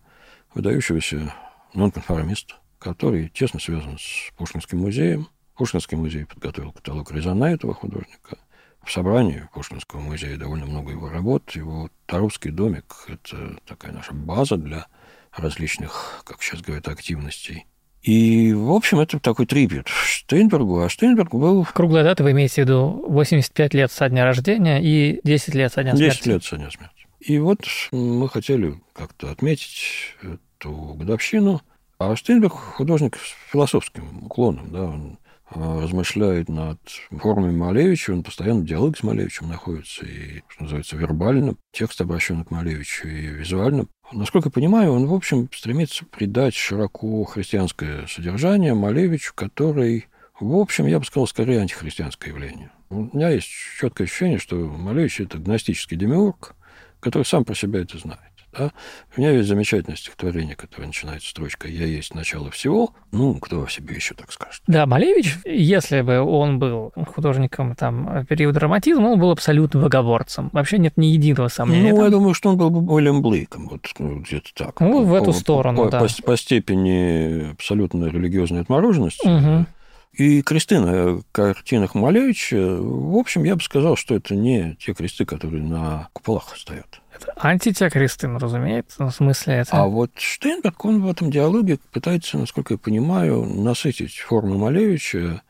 выдающегося нонконформист, который тесно связан с Пушкинским музеем. Пушкинский музей подготовил каталог Резана этого художника. В собрании Пушкинского музея довольно много его работ. Его Тарусский домик – это такая наша база для различных, как сейчас говорят, активностей. И, в общем, это такой трибют Штейнбергу. А Штейнберг был... Круглая дата, вы имеете в виду 85 лет со дня рождения и 10 лет со дня смерти? 10 лет со дня смерти. И вот мы хотели как-то отметить эту годовщину. А Штейнберг художник с философским уклоном, да, он а, размышляет над формами Малевича, он постоянно в диалоге с Малевичем находится, и, что называется, вербально, текст обращен к Малевичу, и визуально. Насколько я понимаю, он, в общем, стремится придать широко христианское содержание Малевичу, который, в общем, я бы сказал, скорее антихристианское явление. У меня есть четкое ощущение, что Малевич – это гностический демиург, который сам про себя это знает. Да? У меня есть замечательное стихотворение, которое начинается строчкой «Я есть начало всего». Ну, кто о себе еще так скажет? Да, Малевич, если бы он был художником там, периода романтизма, он был абсолютно богоборцем. Вообще нет ни единого сомнения. Ну, там. я думаю, что он был бы Уильям Блейком, вот ну, где-то так. Ну, в эту по, сторону, по, да. По, по степени абсолютно религиозной отмороженности. Угу. И кресты на картинах Малевича, в общем, я бы сказал, что это не те кресты, которые на куполах стоят. Это ну, разумеется, в смысле это... А вот Штейнберг, он в этом диалоге пытается, насколько я понимаю, насытить форму Малевича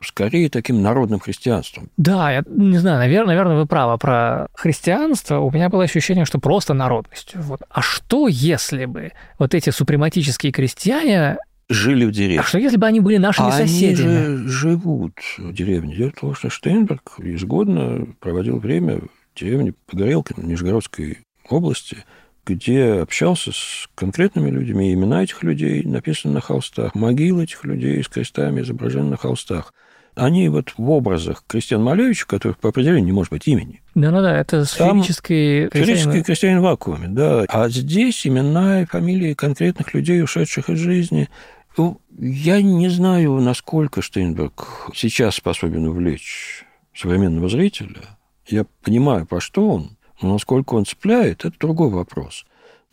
скорее таким народным христианством. Да, я не знаю, наверное, наверное, вы правы. Про христианство у меня было ощущение, что просто народностью. Вот. А что, если бы вот эти супрематические крестьяне жили в деревне. А что, если бы они были нашими а соседями? Они же живут в деревне. Дело в том, что Штейнберг ежегодно проводил время деревне Погорелки Нижегородской области, где общался с конкретными людьми. Имена этих людей написаны на холстах. Могилы этих людей с крестами изображены на холстах. Они вот в образах Кристиан Малевича, которых по определению не может быть имени. Да-да-да, это сферический Сферический крестьянин в вакууме, да. А здесь имена и фамилии конкретных людей, ушедших из жизни. Ну, я не знаю, насколько Штейнберг сейчас способен увлечь современного зрителя. Я понимаю, про что он, но насколько он цепляет, это другой вопрос.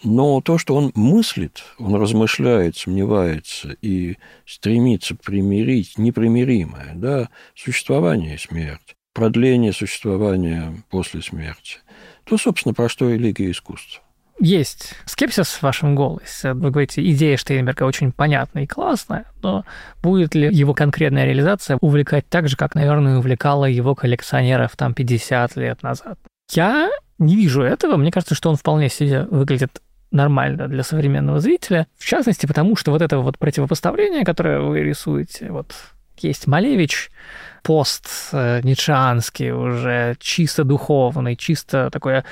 Но то, что он мыслит, он размышляет, сомневается и стремится примирить непримиримое, да, существование и смерть, продление существования после смерти, то, собственно, про что и искусство. Есть скепсис в вашем голосе. Вы говорите, идея Штейнберга очень понятная и классная, но будет ли его конкретная реализация увлекать так же, как, наверное, увлекала его коллекционеров там 50 лет назад? Я не вижу этого. Мне кажется, что он вполне себе выглядит нормально для современного зрителя. В частности, потому что вот это вот противопоставление, которое вы рисуете, вот есть Малевич, пост ницшеанский уже, чисто духовный, чисто такой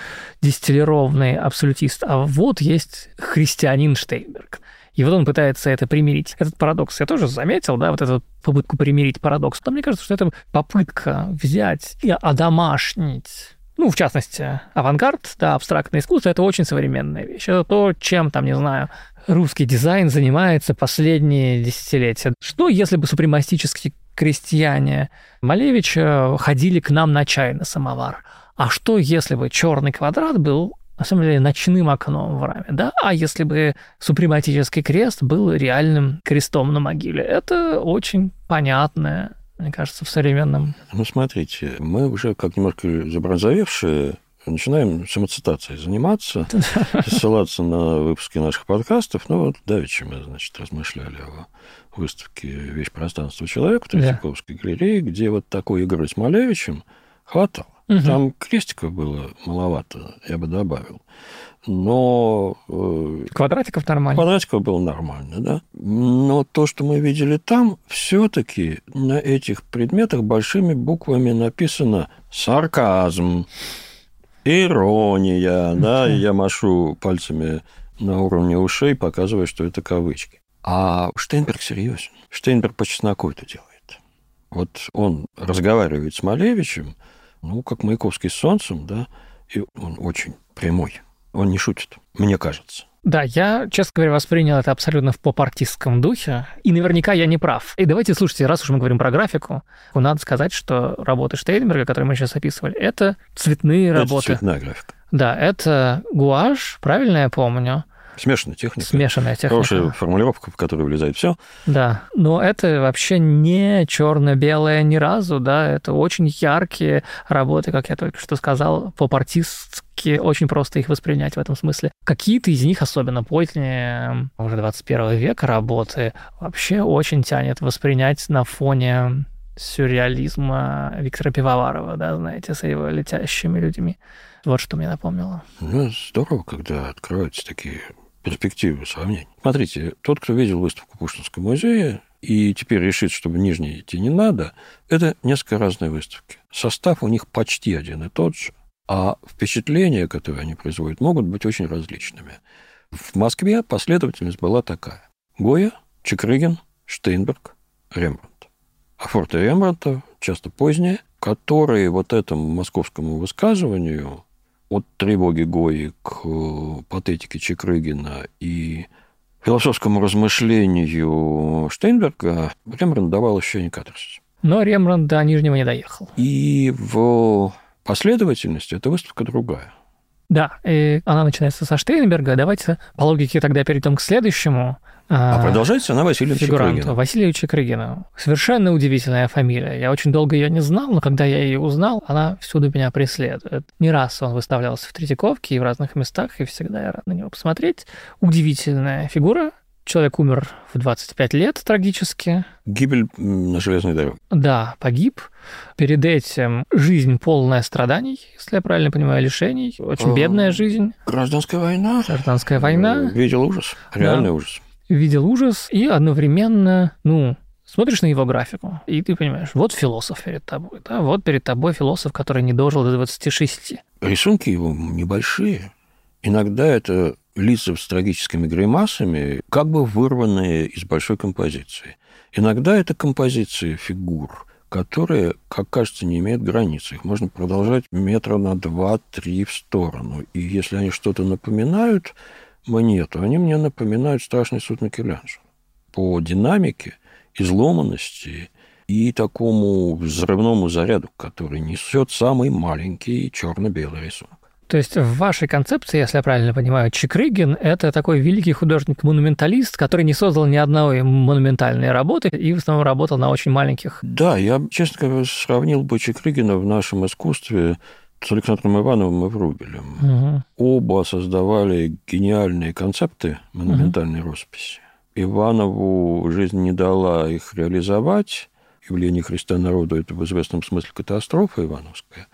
дистиллированный абсолютист. А вот есть христианин Штейнберг. И вот он пытается это примирить. Этот парадокс я тоже заметил, да, вот эту попытку примирить парадокс. Но мне кажется, что это попытка взять и одомашнить ну, в частности, авангард, да, абстрактное искусство – это очень современная вещь. Это то, чем, там, не знаю, русский дизайн занимается последние десятилетия. Что, если бы супремастические крестьяне Малевича ходили к нам на чай на самовар? А что, если бы черный квадрат был на самом деле ночным окном в раме, да? А если бы супрематический крест был реальным крестом на могиле? Это очень понятная мне кажется, в современном... Ну, смотрите, мы уже как немножко забронзовевшие начинаем самоцитацией заниматься, ссылаться на выпуски наших подкастов. Ну, вот давеча мы, значит, размышляли о выставке «Вещь пространства человека» в Третьяковской да. галерее, где вот такой игры с Малевичем хватало. Угу. Там крестиков было маловато, я бы добавил. Но... Э, квадратиков нормально. Квадратиков было нормально, да. Но то, что мы видели там, все-таки на этих предметах большими буквами написано «сарказм», «ирония», да, и я машу пальцами на уровне ушей, показывая, что это кавычки. А Штейнберг серьезен. Штейнберг по чесноку это делает. Вот он разговаривает с Малевичем, ну, как Маяковский с солнцем, да, и он очень прямой. Он не шутит, мне кажется. Да, я, честно говоря, воспринял это абсолютно в поп-артистском духе, и наверняка я не прав. И давайте, слушайте, раз уж мы говорим про графику, надо сказать, что работы Штейнберга, которые мы сейчас описывали, это цветные это работы. цветная графика. Да, это гуашь, правильно я помню. Смешанная техника. Смешанная техника. Хорошая формулировка, в которую влезает все. Да, но это вообще не черно-белое ни разу, да, это очень яркие работы, как я только что сказал, поп-артистски очень просто их воспринять в этом смысле. Какие-то из них, особенно поздние, уже 21 века работы, вообще очень тянет воспринять на фоне сюрреализма Виктора Пивоварова, да, знаете, с его летящими людьми. Вот что мне напомнило. Ну, здорово, когда открываются такие перспективы сравнений. Смотрите, тот, кто видел выставку Пушкинского музея и теперь решит, что в Нижний идти не надо, это несколько разные выставки. Состав у них почти один и тот же, а впечатления, которые они производят, могут быть очень различными. В Москве последовательность была такая. Гоя, Чекрыгин, Штейнберг, Рембрандт. А форты Рембрандта, часто поздние, которые вот этому московскому высказыванию от тревоги Гои к э, патетике Чекрыгина и философскому размышлению Штейнберга Рембрандт давал ощущение катарсиса. Но Рембрандт до Нижнего не доехал. И в последовательности эта выставка другая. Да, и она начинается со Штейнберга. Давайте по логике тогда перейдем к следующему. А, а продолжается она Василию фигуранту, Василию Чекрыгину. Совершенно удивительная фамилия. Я очень долго ее не знал, но когда я ее узнал, она всюду меня преследует. Не раз он выставлялся в Третьяковке и в разных местах, и всегда я рад на него посмотреть. Удивительная фигура, Человек умер в 25 лет трагически. Гибель на железной дороге. Да, погиб. Перед этим жизнь полная страданий, если я правильно понимаю, лишений. Очень бедная жизнь. Гражданская война. Гражданская война. Видел ужас. Реальный да. ужас. Видел ужас и одновременно, ну, смотришь на его графику, и ты понимаешь, вот философ перед тобой, да, вот перед тобой философ, который не дожил до 26. Рисунки его небольшие. Иногда это лица с трагическими гримасами, как бы вырванные из большой композиции. Иногда это композиции фигур, которые, как кажется, не имеют границ. Их можно продолжать метра на два-три в сторону. И если они что-то напоминают мне, то они мне напоминают страшный суд Микеланджело. По динамике, изломанности и такому взрывному заряду, который несет самый маленький черно-белый рисунок. То есть в вашей концепции, если я правильно понимаю, Чикрыгин – это такой великий художник-монументалист, который не создал ни одной монументальной работы и в основном работал на очень маленьких. Да, я, честно говоря, сравнил бы Чикрыгина в нашем искусстве с Александром Ивановым и Врубелем. Угу. Оба создавали гениальные концепты монументальной угу. росписи. Иванову жизнь не дала их реализовать. Явление Христа народу – это в известном смысле катастрофа ивановская.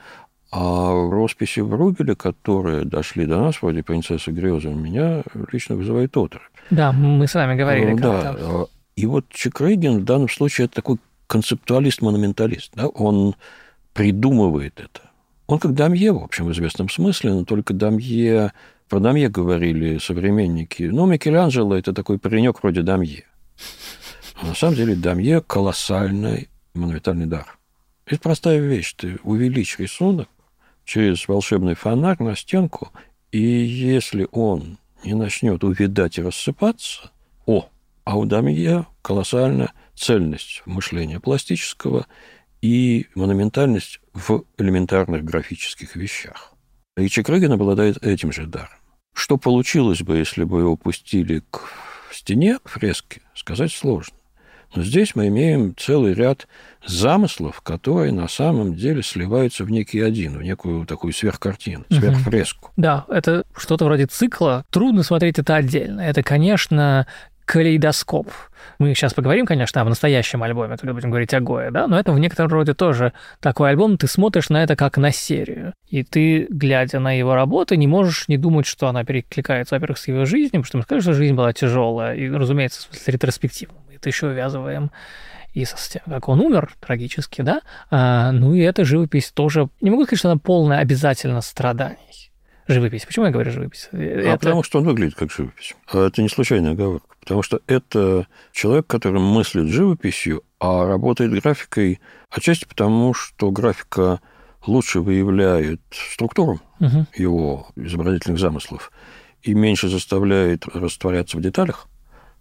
А росписи Вругеля, которые дошли до нас, вроде «Принцессы грезы», меня лично вызывает отрыв. Да, мы с вами говорили. Ну, да. И вот Чекрыгин в данном случае это такой концептуалист-монументалист. Да? Он придумывает это. Он как Дамье, в общем, в известном смысле, но только Дамье... Про Дамье говорили современники. Ну, Микеланджело – это такой паренек вроде Дамье. А на самом деле Дамье – колоссальный монументальный дар. Это простая вещь. Ты увеличь рисунок, через волшебный фонарь на стенку, и если он не начнет увидать и рассыпаться, о, а у Дамье колоссальная цельность мышления пластического и монументальность в элементарных графических вещах. И Чекрыгин обладает этим же даром. Что получилось бы, если бы его пустили к стене, к фреске, сказать сложно. Но здесь мы имеем целый ряд замыслов, которые на самом деле сливаются в некий один, в некую такую сверхкартину, сверхфреску. Да, это что-то вроде цикла. Трудно смотреть это отдельно. Это, конечно, калейдоскоп. Мы сейчас поговорим, конечно, о настоящем альбоме, когда будем говорить о Гое, да, но это в некотором роде тоже такой альбом, ты смотришь на это как на серию, и ты, глядя на его работы, не можешь не думать, что она перекликается, во-первых, с его жизнью, потому что мы скажем, что жизнь была тяжелая, и, разумеется, в смысле ретроспективно это еще увязываем и со тем, как он умер трагически, да, а, ну и эта живопись тоже, не могу сказать, что она полная обязательно страданий. Живопись. Почему я говорю живопись? А это... потому что он выглядит как живопись. А это не случайная оговорка. Потому что это человек, который мыслит живописью, а работает графикой отчасти потому, что графика лучше выявляет структуру угу. его изобразительных замыслов и меньше заставляет растворяться в деталях,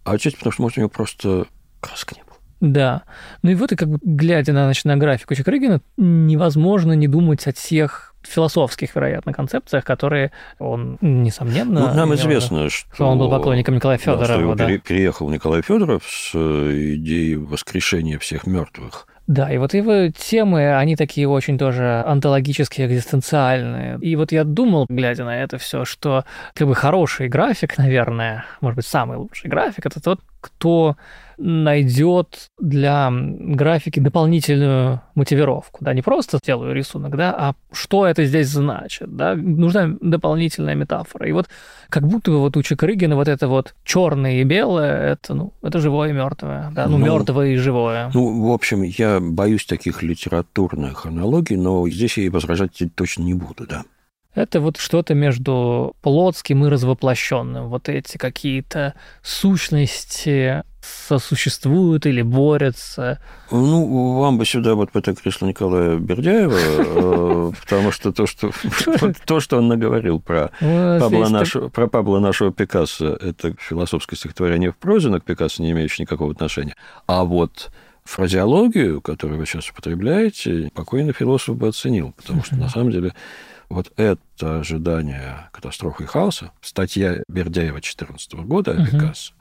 а отчасти потому, что, может, у него просто краска не было. Да. Ну и вот, и как бы, глядя на, значит, на графику Чикрыгина, невозможно не думать о тех философских, вероятно, концепциях, которые он, несомненно... Ну, нам известно, что... что он был поклонником Николая Федорова. Да, что его да. переехал Николай Федоров с э, идеей воскрешения всех мертвых. Да, и вот его темы, они такие очень тоже антологические, экзистенциальные. И вот я думал, глядя на это все, что как бы хороший график, наверное, может быть, самый лучший график, это тот, кто найдет для графики дополнительную мотивировку. Да, не просто делаю рисунок, да, а что это здесь значит. Да? Нужна дополнительная метафора. И вот как будто бы вот у Чикрыгина вот это вот черное и белое, это, ну, это живое и мертвое. Да? Ну, ну, мертвое и живое. Ну, в общем, я боюсь таких литературных аналогий, но здесь я и возражать точно не буду, да. Это вот что-то между плотским и развоплощенным. Вот эти какие-то сущности сосуществуют или борются. Ну, вам бы сюда вот это кресло Николая Бердяева, э, потому что то, что, то, что он наговорил про Пабло, нашего, про Пабло нашего Пикассо, это философское стихотворение в прозе, но к Пикассо не имеющее никакого отношения. А вот фразеологию, которую вы сейчас употребляете, покойный философ бы оценил, потому что, на самом деле, вот это ожидание катастрофы и хаоса, статья Бердяева 2014 года о Пикассо,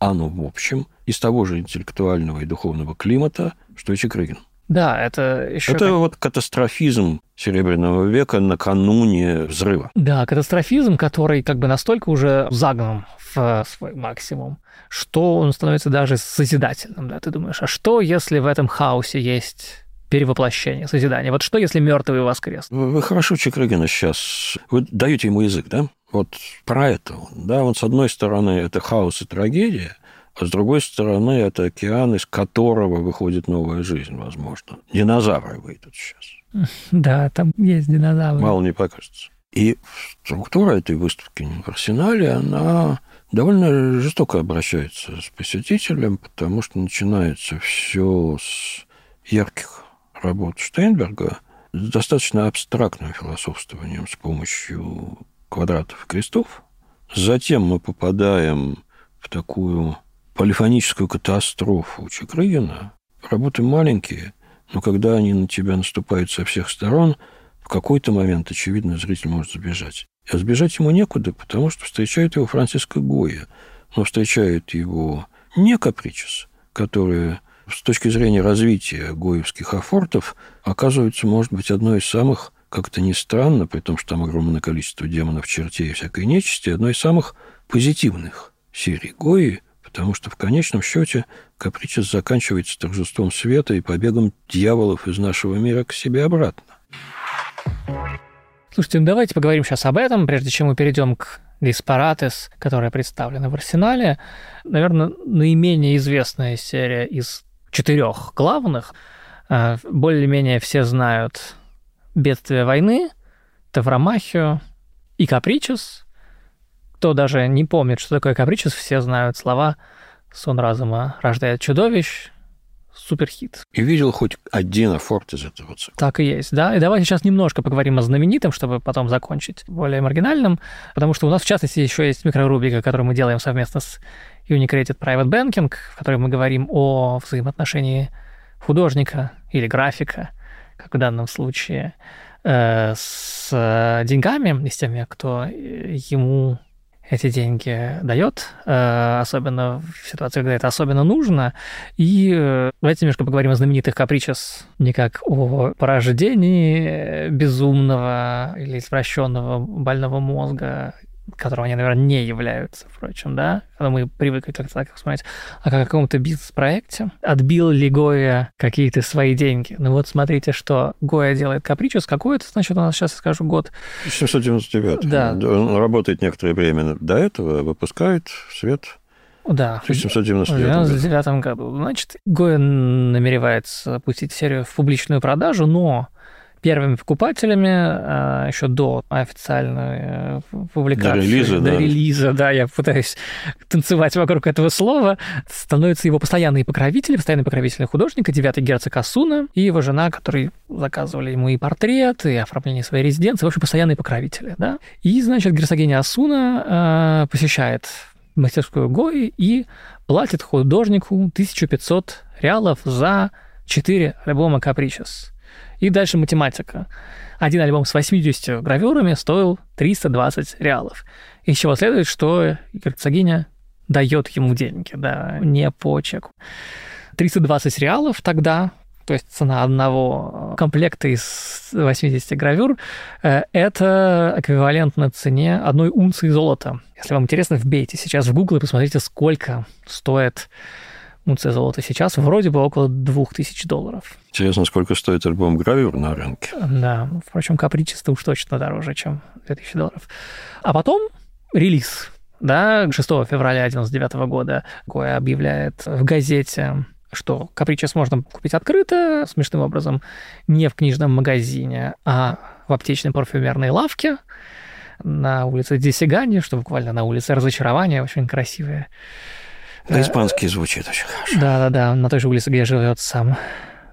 оно, в общем, из того же интеллектуального и духовного климата, что и Чекрыгин. Да, это еще... Это вот катастрофизм Серебряного века накануне взрыва. Да, катастрофизм, который как бы настолько уже загнан в свой максимум, что он становится даже созидательным, да, ты думаешь, а что, если в этом хаосе есть перевоплощение, созидание. Вот что, если мертвый воскрес? Вы, хорошо Чекрыгина сейчас... Вы даете ему язык, да? Вот про это. Да, вот с одной стороны это хаос и трагедия, а с другой стороны это океан, из которого выходит новая жизнь, возможно. Динозавры выйдут сейчас. Да, там есть динозавры. Мало не покажется. И структура этой выставки в арсенале, она довольно жестоко обращается с посетителем, потому что начинается все с ярких работ Штейнберга, с достаточно абстрактным философствованием с помощью квадратов и крестов. Затем мы попадаем в такую полифоническую катастрофу Чекрыгина. Работы маленькие, но когда они на тебя наступают со всех сторон, в какой-то момент, очевидно, зритель может сбежать. А сбежать ему некуда, потому что встречает его Франциско Гоя, но встречает его не Капричес, который с точки зрения развития гоевских афортов оказывается, может быть, одной из самых как-то не странно, при том, что там огромное количество демонов, чертей и всякой нечисти, одной из самых позитивных серий Гои, потому что в конечном счете Капричес заканчивается торжеством света и побегом дьяволов из нашего мира к себе обратно. Слушайте, ну давайте поговорим сейчас об этом, прежде чем мы перейдем к Диспаратес, которая представлена в арсенале. Наверное, наименее известная серия из четырех главных. Э, более-менее все знают бедствие войны, Тавромахию и Капричус. Кто даже не помнит, что такое Капричус, все знают слова «Сон разума рождает чудовищ», суперхит. И видел хоть один афорт из этого цикла. Так и есть, да. И давайте сейчас немножко поговорим о знаменитом, чтобы потом закончить более маргинальным, потому что у нас, в частности, еще есть микрорубрика, которую мы делаем совместно с Unicredit Private Banking, в которой мы говорим о взаимоотношении художника или графика как в данном случае, э, с деньгами и с теми, кто ему эти деньги дает, э, особенно в ситуации, когда это особенно нужно. И э, давайте немножко поговорим о знаменитых капричес, не как о порождении безумного или извращенного больного мозга которого они, наверное, не являются, впрочем, да, когда мы привыкли как-то так смотреть, а как о каком-то бизнес-проекте. Отбил ли Гоя какие-то свои деньги? Ну вот смотрите, что Гоя делает Капричус. Какой это, значит, у нас сейчас, скажу, год? 799. Да. Он работает некоторое время до этого, выпускает в свет да. В 1799 году. Значит, Гоя намеревается пустить серию в публичную продажу, но первыми покупателями а, еще до официальной э, публикации. До релиза, до да. релиза, да, я пытаюсь танцевать вокруг этого слова. Становятся его постоянные покровители, постоянные покровители художника, девятый герцог Асуна и его жена, которые заказывали ему и портрет, и оформление своей резиденции, в общем, постоянные покровители, да. И, значит, герцогиня Асуна э, посещает мастерскую Гои и платит художнику 1500 реалов за 4 альбома «Капричес». И дальше математика. Один альбом с 80 гравюрами стоил 320 реалов. Из чего следует, что герцогиня дает ему деньги, да, не по чеку. 320 реалов тогда, то есть цена одного комплекта из 80 гравюр, э, это эквивалентно цене одной унции золота. Если вам интересно, вбейте сейчас в Google и посмотрите, сколько стоит унция золота сейчас вроде бы около 2000 долларов. Интересно, сколько стоит альбом гравюр на рынке? Да, впрочем, капричество уж точно дороже, чем 2000 долларов. А потом релиз. Да, 6 февраля 1999 года Гоя объявляет в газете что капричес можно купить открыто, смешным образом, не в книжном магазине, а в аптечной парфюмерной лавке на улице Десигани, что буквально на улице Разочарования, очень красивая. По-испански звучит очень хорошо. Да-да-да, на той же улице, где живет сам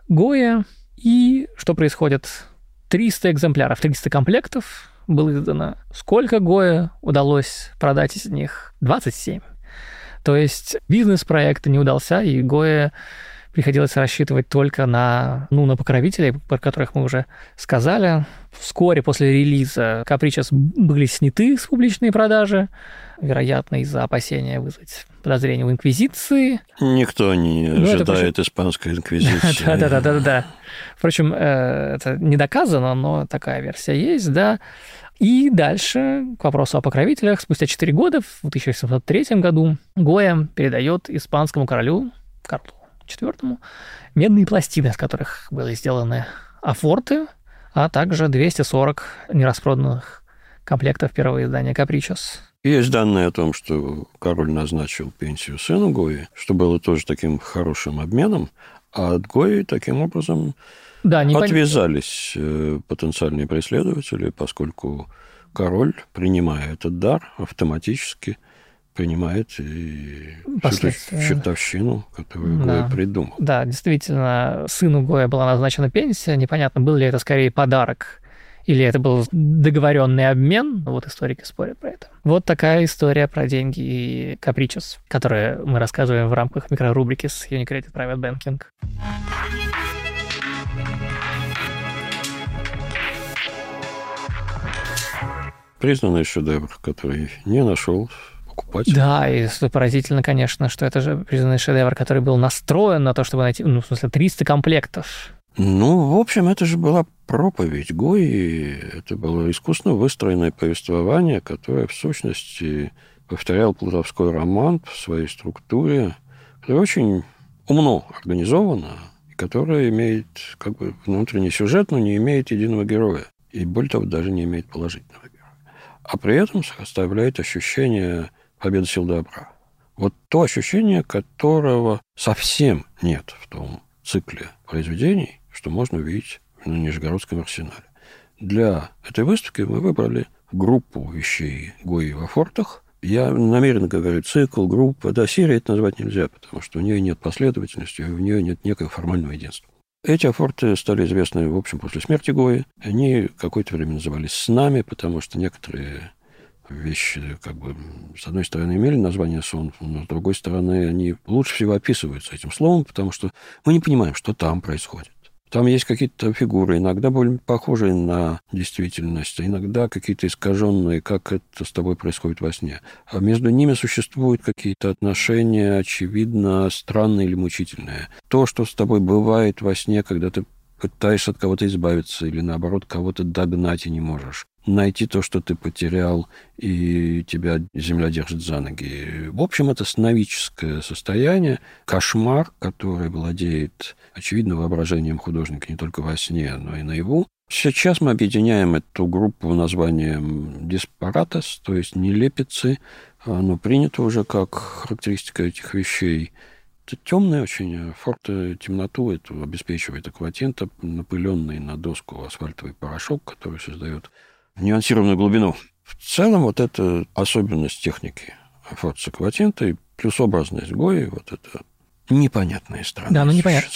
Гоя. И что происходит? 300 экземпляров, 300 комплектов было издано. Сколько Гоя удалось продать из них? 27. То есть бизнес-проект не удался, и Гоя приходилось рассчитывать только на, ну, на покровителей, про которых мы уже сказали. Вскоре после релиза Capricious были сняты с публичной продажи, вероятно, из-за опасения вызвать подозрения у Инквизиции. Никто не ну, ожидает это, испанской Инквизиции. Да-да-да-да. Впрочем, э, это не доказано, но такая версия есть, да. И дальше, к вопросу о покровителях, спустя 4 года, в 1703 году, Гоя передает испанскому королю Карлу IV медные пластины, из которых были сделаны афорты, а также 240 нераспроданных комплектов первого издания «Капричос». Есть данные о том, что король назначил пенсию сыну Гои, что было тоже таким хорошим обменом, а от Гои таким образом да, не отвязались пон... Э, потенциальные преследователи, поскольку король, принимая этот дар, автоматически принимает и чертовщину, которую да. Гоя придумал. Да, действительно, сыну Гоя была назначена пенсия. Непонятно, был ли это скорее подарок или это был договоренный обмен. Вот историки спорят про это. Вот такая история про деньги и капричес, которые мы рассказываем в рамках микрорубрики с Unicredit Private Banking. Признанный шедевр, который не нашел покупать. Да, и поразительно, конечно, что это же признанный шедевр, который был настроен на то, чтобы найти, ну, в смысле, 300 комплектов. Ну, в общем, это же была проповедь Гои, это было искусно выстроенное повествование, которое, в сущности, повторял плутовской роман в своей структуре, которое очень умно организовано, и которое имеет как бы внутренний сюжет, но не имеет единого героя. И более того, даже не имеет положительного героя. А при этом оставляет ощущение победа сил добра. Вот то ощущение, которого совсем нет в том цикле произведений, что можно увидеть на Нижегородском арсенале. Для этой выставки мы выбрали группу вещей Гои во фортах. Я намеренно говорю цикл, группа. Да, серия это назвать нельзя, потому что у нее нет последовательности, у нее нет некого формального единства. Эти афорты стали известны, в общем, после смерти Гои. Они какое-то время назывались «снами», потому что некоторые вещи, как бы, с одной стороны, имели название сон, но с другой стороны, они лучше всего описываются этим словом, потому что мы не понимаем, что там происходит. Там есть какие-то фигуры, иногда более похожие на действительность, а иногда какие-то искаженные, как это с тобой происходит во сне. А между ними существуют какие-то отношения, очевидно, странные или мучительные. То, что с тобой бывает во сне, когда ты пытаешься от кого-то избавиться или, наоборот, кого-то догнать и не можешь найти то, что ты потерял, и тебя земля держит за ноги. В общем, это сновидческое состояние, кошмар, который владеет, очевидно, воображением художника не только во сне, но и наяву. Сейчас мы объединяем эту группу названием «диспаратос», то есть «нелепицы». Оно принято уже как характеристика этих вещей. Это темная очень, форта темноту это обеспечивает акватинт, напыленный на доску асфальтовый порошок, который создает нюансированную глубину. В целом вот это особенность техники фотосакватинта и плюс образность Гои, вот это непонятные страны. Да, ну непонятно.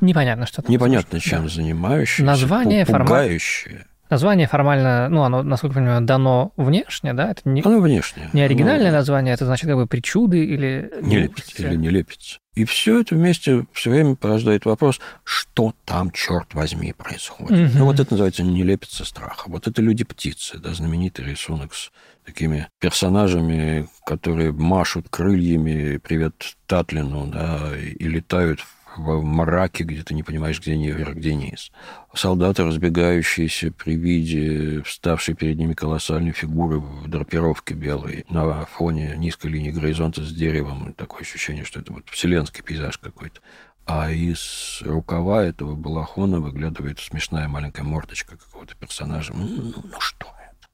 Непонятно, что там. Непонятно, чем да. занимающиеся. Название пугающее. Название формально, ну, оно, насколько я понимаю, дано внешне, да? Это не, оно внешне. Не оригинальное оно... название, это значит как бы причуды или... Нелепица. Или нелепица. И все это вместе все время порождает вопрос, что там, черт возьми, происходит. Угу. Ну, вот это называется нелепица страха. Вот это люди-птицы, да, знаменитый рисунок с такими персонажами, которые машут крыльями «Привет Татлину», да, и летают в мраке, где ты не понимаешь, где вверх, где низ. Солдаты, разбегающиеся при виде вставшей перед ними колоссальной фигуры в драпировке белой на фоне низкой линии горизонта с деревом. Такое ощущение, что это вот вселенский пейзаж какой-то. А из рукава этого балахона выглядывает смешная маленькая мордочка какого-то персонажа. Ну, ну что это?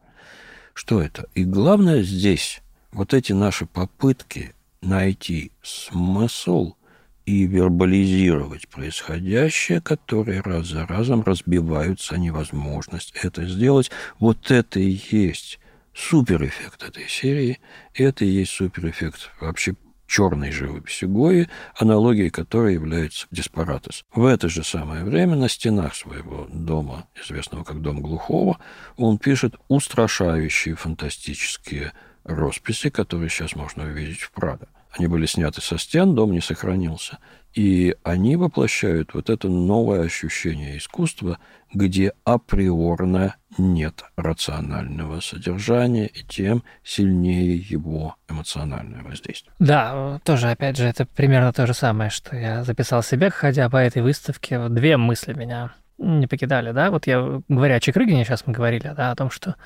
Что это? И главное здесь, вот эти наши попытки найти смысл – и вербализировать происходящее, которые раз за разом разбиваются о невозможность это сделать. Вот это и есть суперэффект этой серии, это и есть суперэффект вообще черной живописи Гои, аналогией которой является Диспаратес. В это же самое время на стенах своего дома, известного как Дом Глухого, он пишет устрашающие фантастические росписи, которые сейчас можно увидеть в Прадо. Они были сняты со стен, дом не сохранился. И они воплощают вот это новое ощущение искусства, где априорно нет рационального содержания, и тем сильнее его эмоциональное воздействие. Да, тоже, опять же, это примерно то же самое, что я записал себе, ходя по этой выставке. Две мысли меня не покидали, да. Вот я, говоря о Чекрыгине, сейчас мы говорили, да, о том, что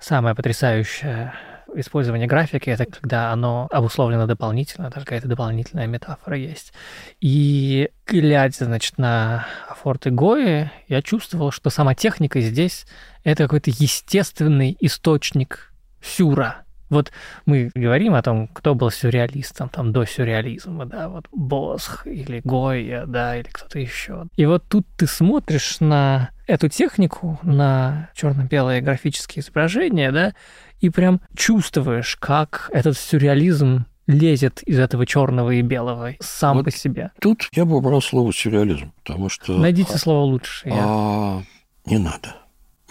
самое потрясающее использование графики — это когда оно обусловлено дополнительно, даже какая-то дополнительная метафора есть. И глядя, значит, на Форт и Гои, я чувствовал, что сама техника здесь — это какой-то естественный источник сюра, вот мы говорим о том, кто был сюрреалистом, там, до сюрреализма, да, вот Босх или Гойя, да, или кто-то еще. И вот тут ты смотришь на эту технику, на черно-белое графические изображения, да, и прям чувствуешь, как этот сюрреализм лезет из этого черного и белого сам вот по себе. Тут я бы убрал слово сюрреализм, потому что... Найдите а, слово лучше. Я... А, не надо.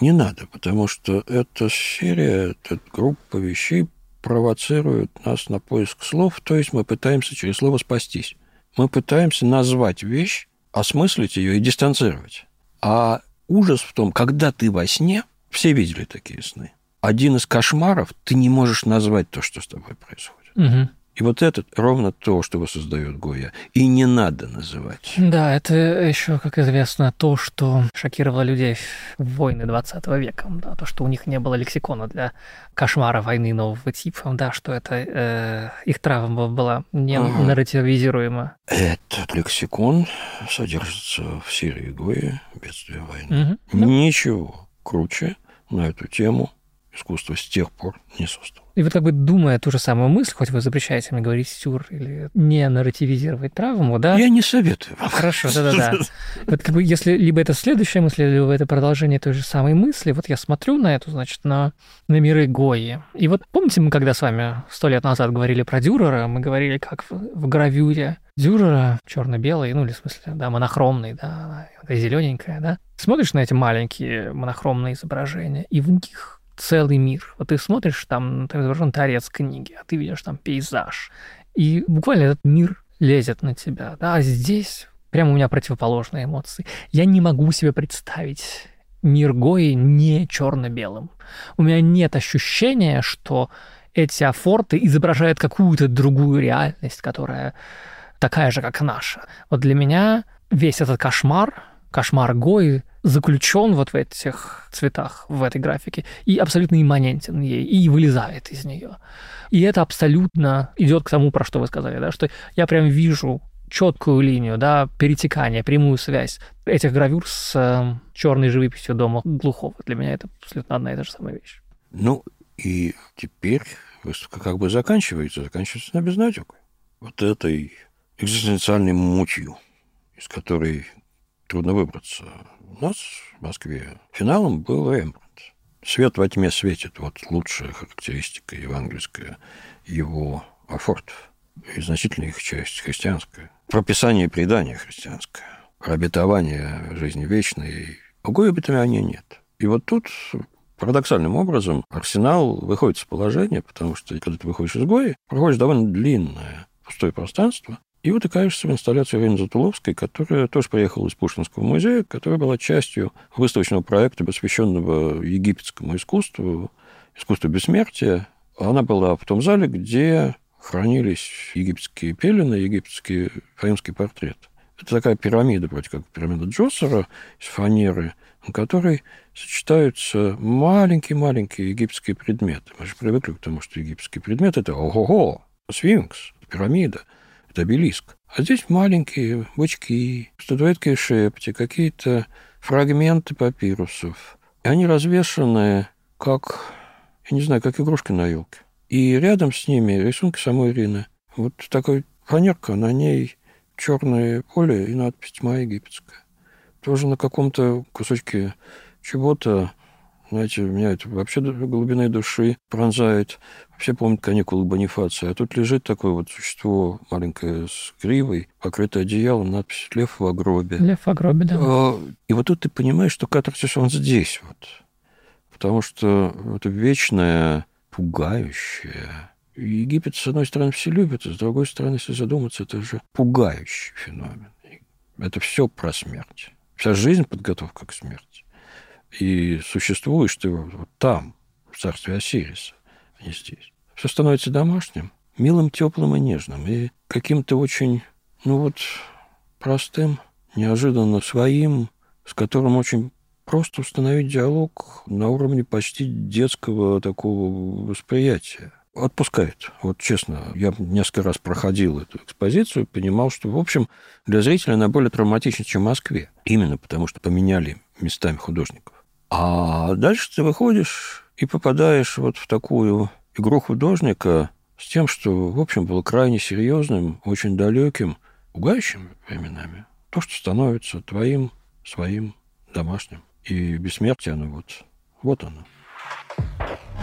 Не надо, потому что эта серия, эта группа вещей провоцирует нас на поиск слов, то есть мы пытаемся через слово спастись. Мы пытаемся назвать вещь, осмыслить ее и дистанцировать. А ужас в том, когда ты во сне, все видели такие сны, один из кошмаров, ты не можешь назвать то, что с тобой происходит. Угу. И вот это ровно то, что воссоздает Гоя. И не надо называть. Да, это еще, как известно, то, что шокировало людей в войны 20 века. Да, то, что у них не было лексикона для кошмара войны нового типа. Да, что это э, их травма была не ага. нарративизируема. Этот лексикон содержится в серии Гоя «Бедствие войны». Угу. Ничего круче на эту тему искусство с тех пор не создано. И вот как бы думая ту же самую мысль, хоть вы запрещаете мне говорить сюр или не нарративизировать травму, да? Я не советую вам. Хорошо, да-да-да. Вот как бы если либо это следующая мысль, либо это продолжение той же самой мысли, вот я смотрю на эту, значит, на, на миры Гои. И вот помните, мы когда с вами сто лет назад говорили про Дюрера, мы говорили, как в, в гравюре Дюрера черно-белый, ну или в смысле, да, монохромный, да, зелененькая, да. Смотришь на эти маленькие монохромные изображения, и в них целый мир. Вот ты смотришь, там, там изображен торец книги, а ты видишь там пейзаж. И буквально этот мир лезет на тебя. Да? А здесь прямо у меня противоположные эмоции. Я не могу себе представить мир Гои не черно-белым. У меня нет ощущения, что эти афорты изображают какую-то другую реальность, которая такая же, как наша. Вот для меня весь этот кошмар, кошмар Гои заключен вот в этих цветах, в этой графике, и абсолютно имманентен ей, и вылезает из нее. И это абсолютно идет к тому, про что вы сказали, да, что я прям вижу четкую линию, да, перетекание, прямую связь этих гравюр с э, черной живописью дома Глухого. Для меня это абсолютно одна и та же самая вещь. Ну, и теперь выставка как бы заканчивается, заканчивается на безнадегой. Вот этой экзистенциальной мутью, из которой трудно выбраться. У нас в Москве финалом был Рембрандт. Свет во тьме светит. Вот лучшая характеристика евангельская его афортов. И значительная их часть христианская. Прописание предания христианское. Обетование жизни вечной. Другой обетования нет. И вот тут парадоксальным образом арсенал выходит из положения, потому что когда ты выходишь из Гои, проходишь довольно длинное пустое пространство, и утыкаешься в инсталляцию Ирины Затуловской, которая тоже приехала из Пушкинского музея, которая была частью выставочного проекта, посвященного египетскому искусству, искусству бессмертия. Она была в том зале, где хранились египетские пелены, египетские фаимские портреты. Это такая пирамида, вроде как пирамида Джоссера из фанеры, на которой сочетаются маленькие-маленькие египетские предметы. Мы же привыкли к тому, что египетский предмет – это ого-го, сфинкс, пирамида – это обелиск. А здесь маленькие бычки, статуэтки шепти, какие-то фрагменты папирусов. И они развешаны как, я не знаю, как игрушки на елке. И рядом с ними рисунки самой Ирины. Вот такой фанерка, на ней черное поле и надпись «Тьма египетская». Тоже на каком-то кусочке чего-то знаете, меня это вообще до глубины души пронзает. Все помнят каникулы Бонифация. А тут лежит такое вот существо маленькое с гривой, покрытое одеялом, надпись «Лев в гробе». Лев в гробе, да. А, и вот тут ты понимаешь, что катарсис, он здесь вот. Потому что это вечное, пугающее. Египет, с одной стороны, все любят, а с другой стороны, если задуматься, это же пугающий феномен. Это все про смерть. Вся жизнь – подготовка к смерти. И существуешь ты вот там, в царстве Осириса, а не здесь. Все становится домашним, милым, теплым и нежным. И каким-то очень, ну вот, простым, неожиданно своим, с которым очень просто установить диалог на уровне почти детского такого восприятия. Отпускает. Вот честно, я несколько раз проходил эту экспозицию, понимал, что, в общем, для зрителя она более травматична, чем в Москве. Именно потому, что поменяли местами художников. А дальше ты выходишь и попадаешь вот в такую игру художника с тем, что, в общем, было крайне серьезным, очень далеким, пугающим временами. То, что становится твоим, своим, домашним. И бессмертие, оно вот, вот оно.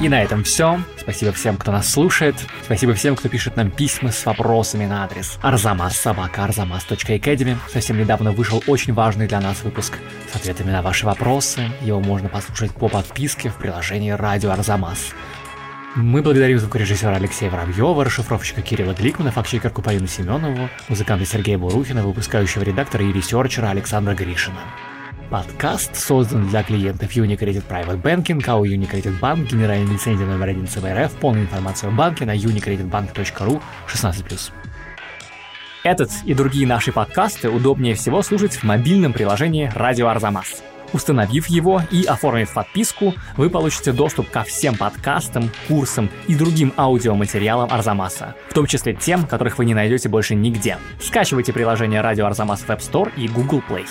И на этом все. Спасибо всем, кто нас слушает. Спасибо всем, кто пишет нам письма с вопросами на адрес arzamas.arzamas.academy. Совсем недавно вышел очень важный для нас выпуск с ответами на ваши вопросы. Его можно послушать по подписке в приложении «Радио Арзамас». Мы благодарим звукорежиссера Алексея Воробьева, расшифровщика Кирилла Гликмана, фактчекерку Полину Семенову, музыканта Сергея Бурухина, выпускающего редактора и ресерчера Александра Гришина. Подкаст создан для клиентов Unicredit Private Banking, АО Unicredit Bank, генеральная лицензия номер один ЦБ РФ, полная информация о банке на unicreditbank.ru 16+. Этот и другие наши подкасты удобнее всего слушать в мобильном приложении «Радио Арзамас». Установив его и оформив подписку, вы получите доступ ко всем подкастам, курсам и другим аудиоматериалам Арзамаса, в том числе тем, которых вы не найдете больше нигде. Скачивайте приложение «Радио Арзамас» в App Store и Google Play.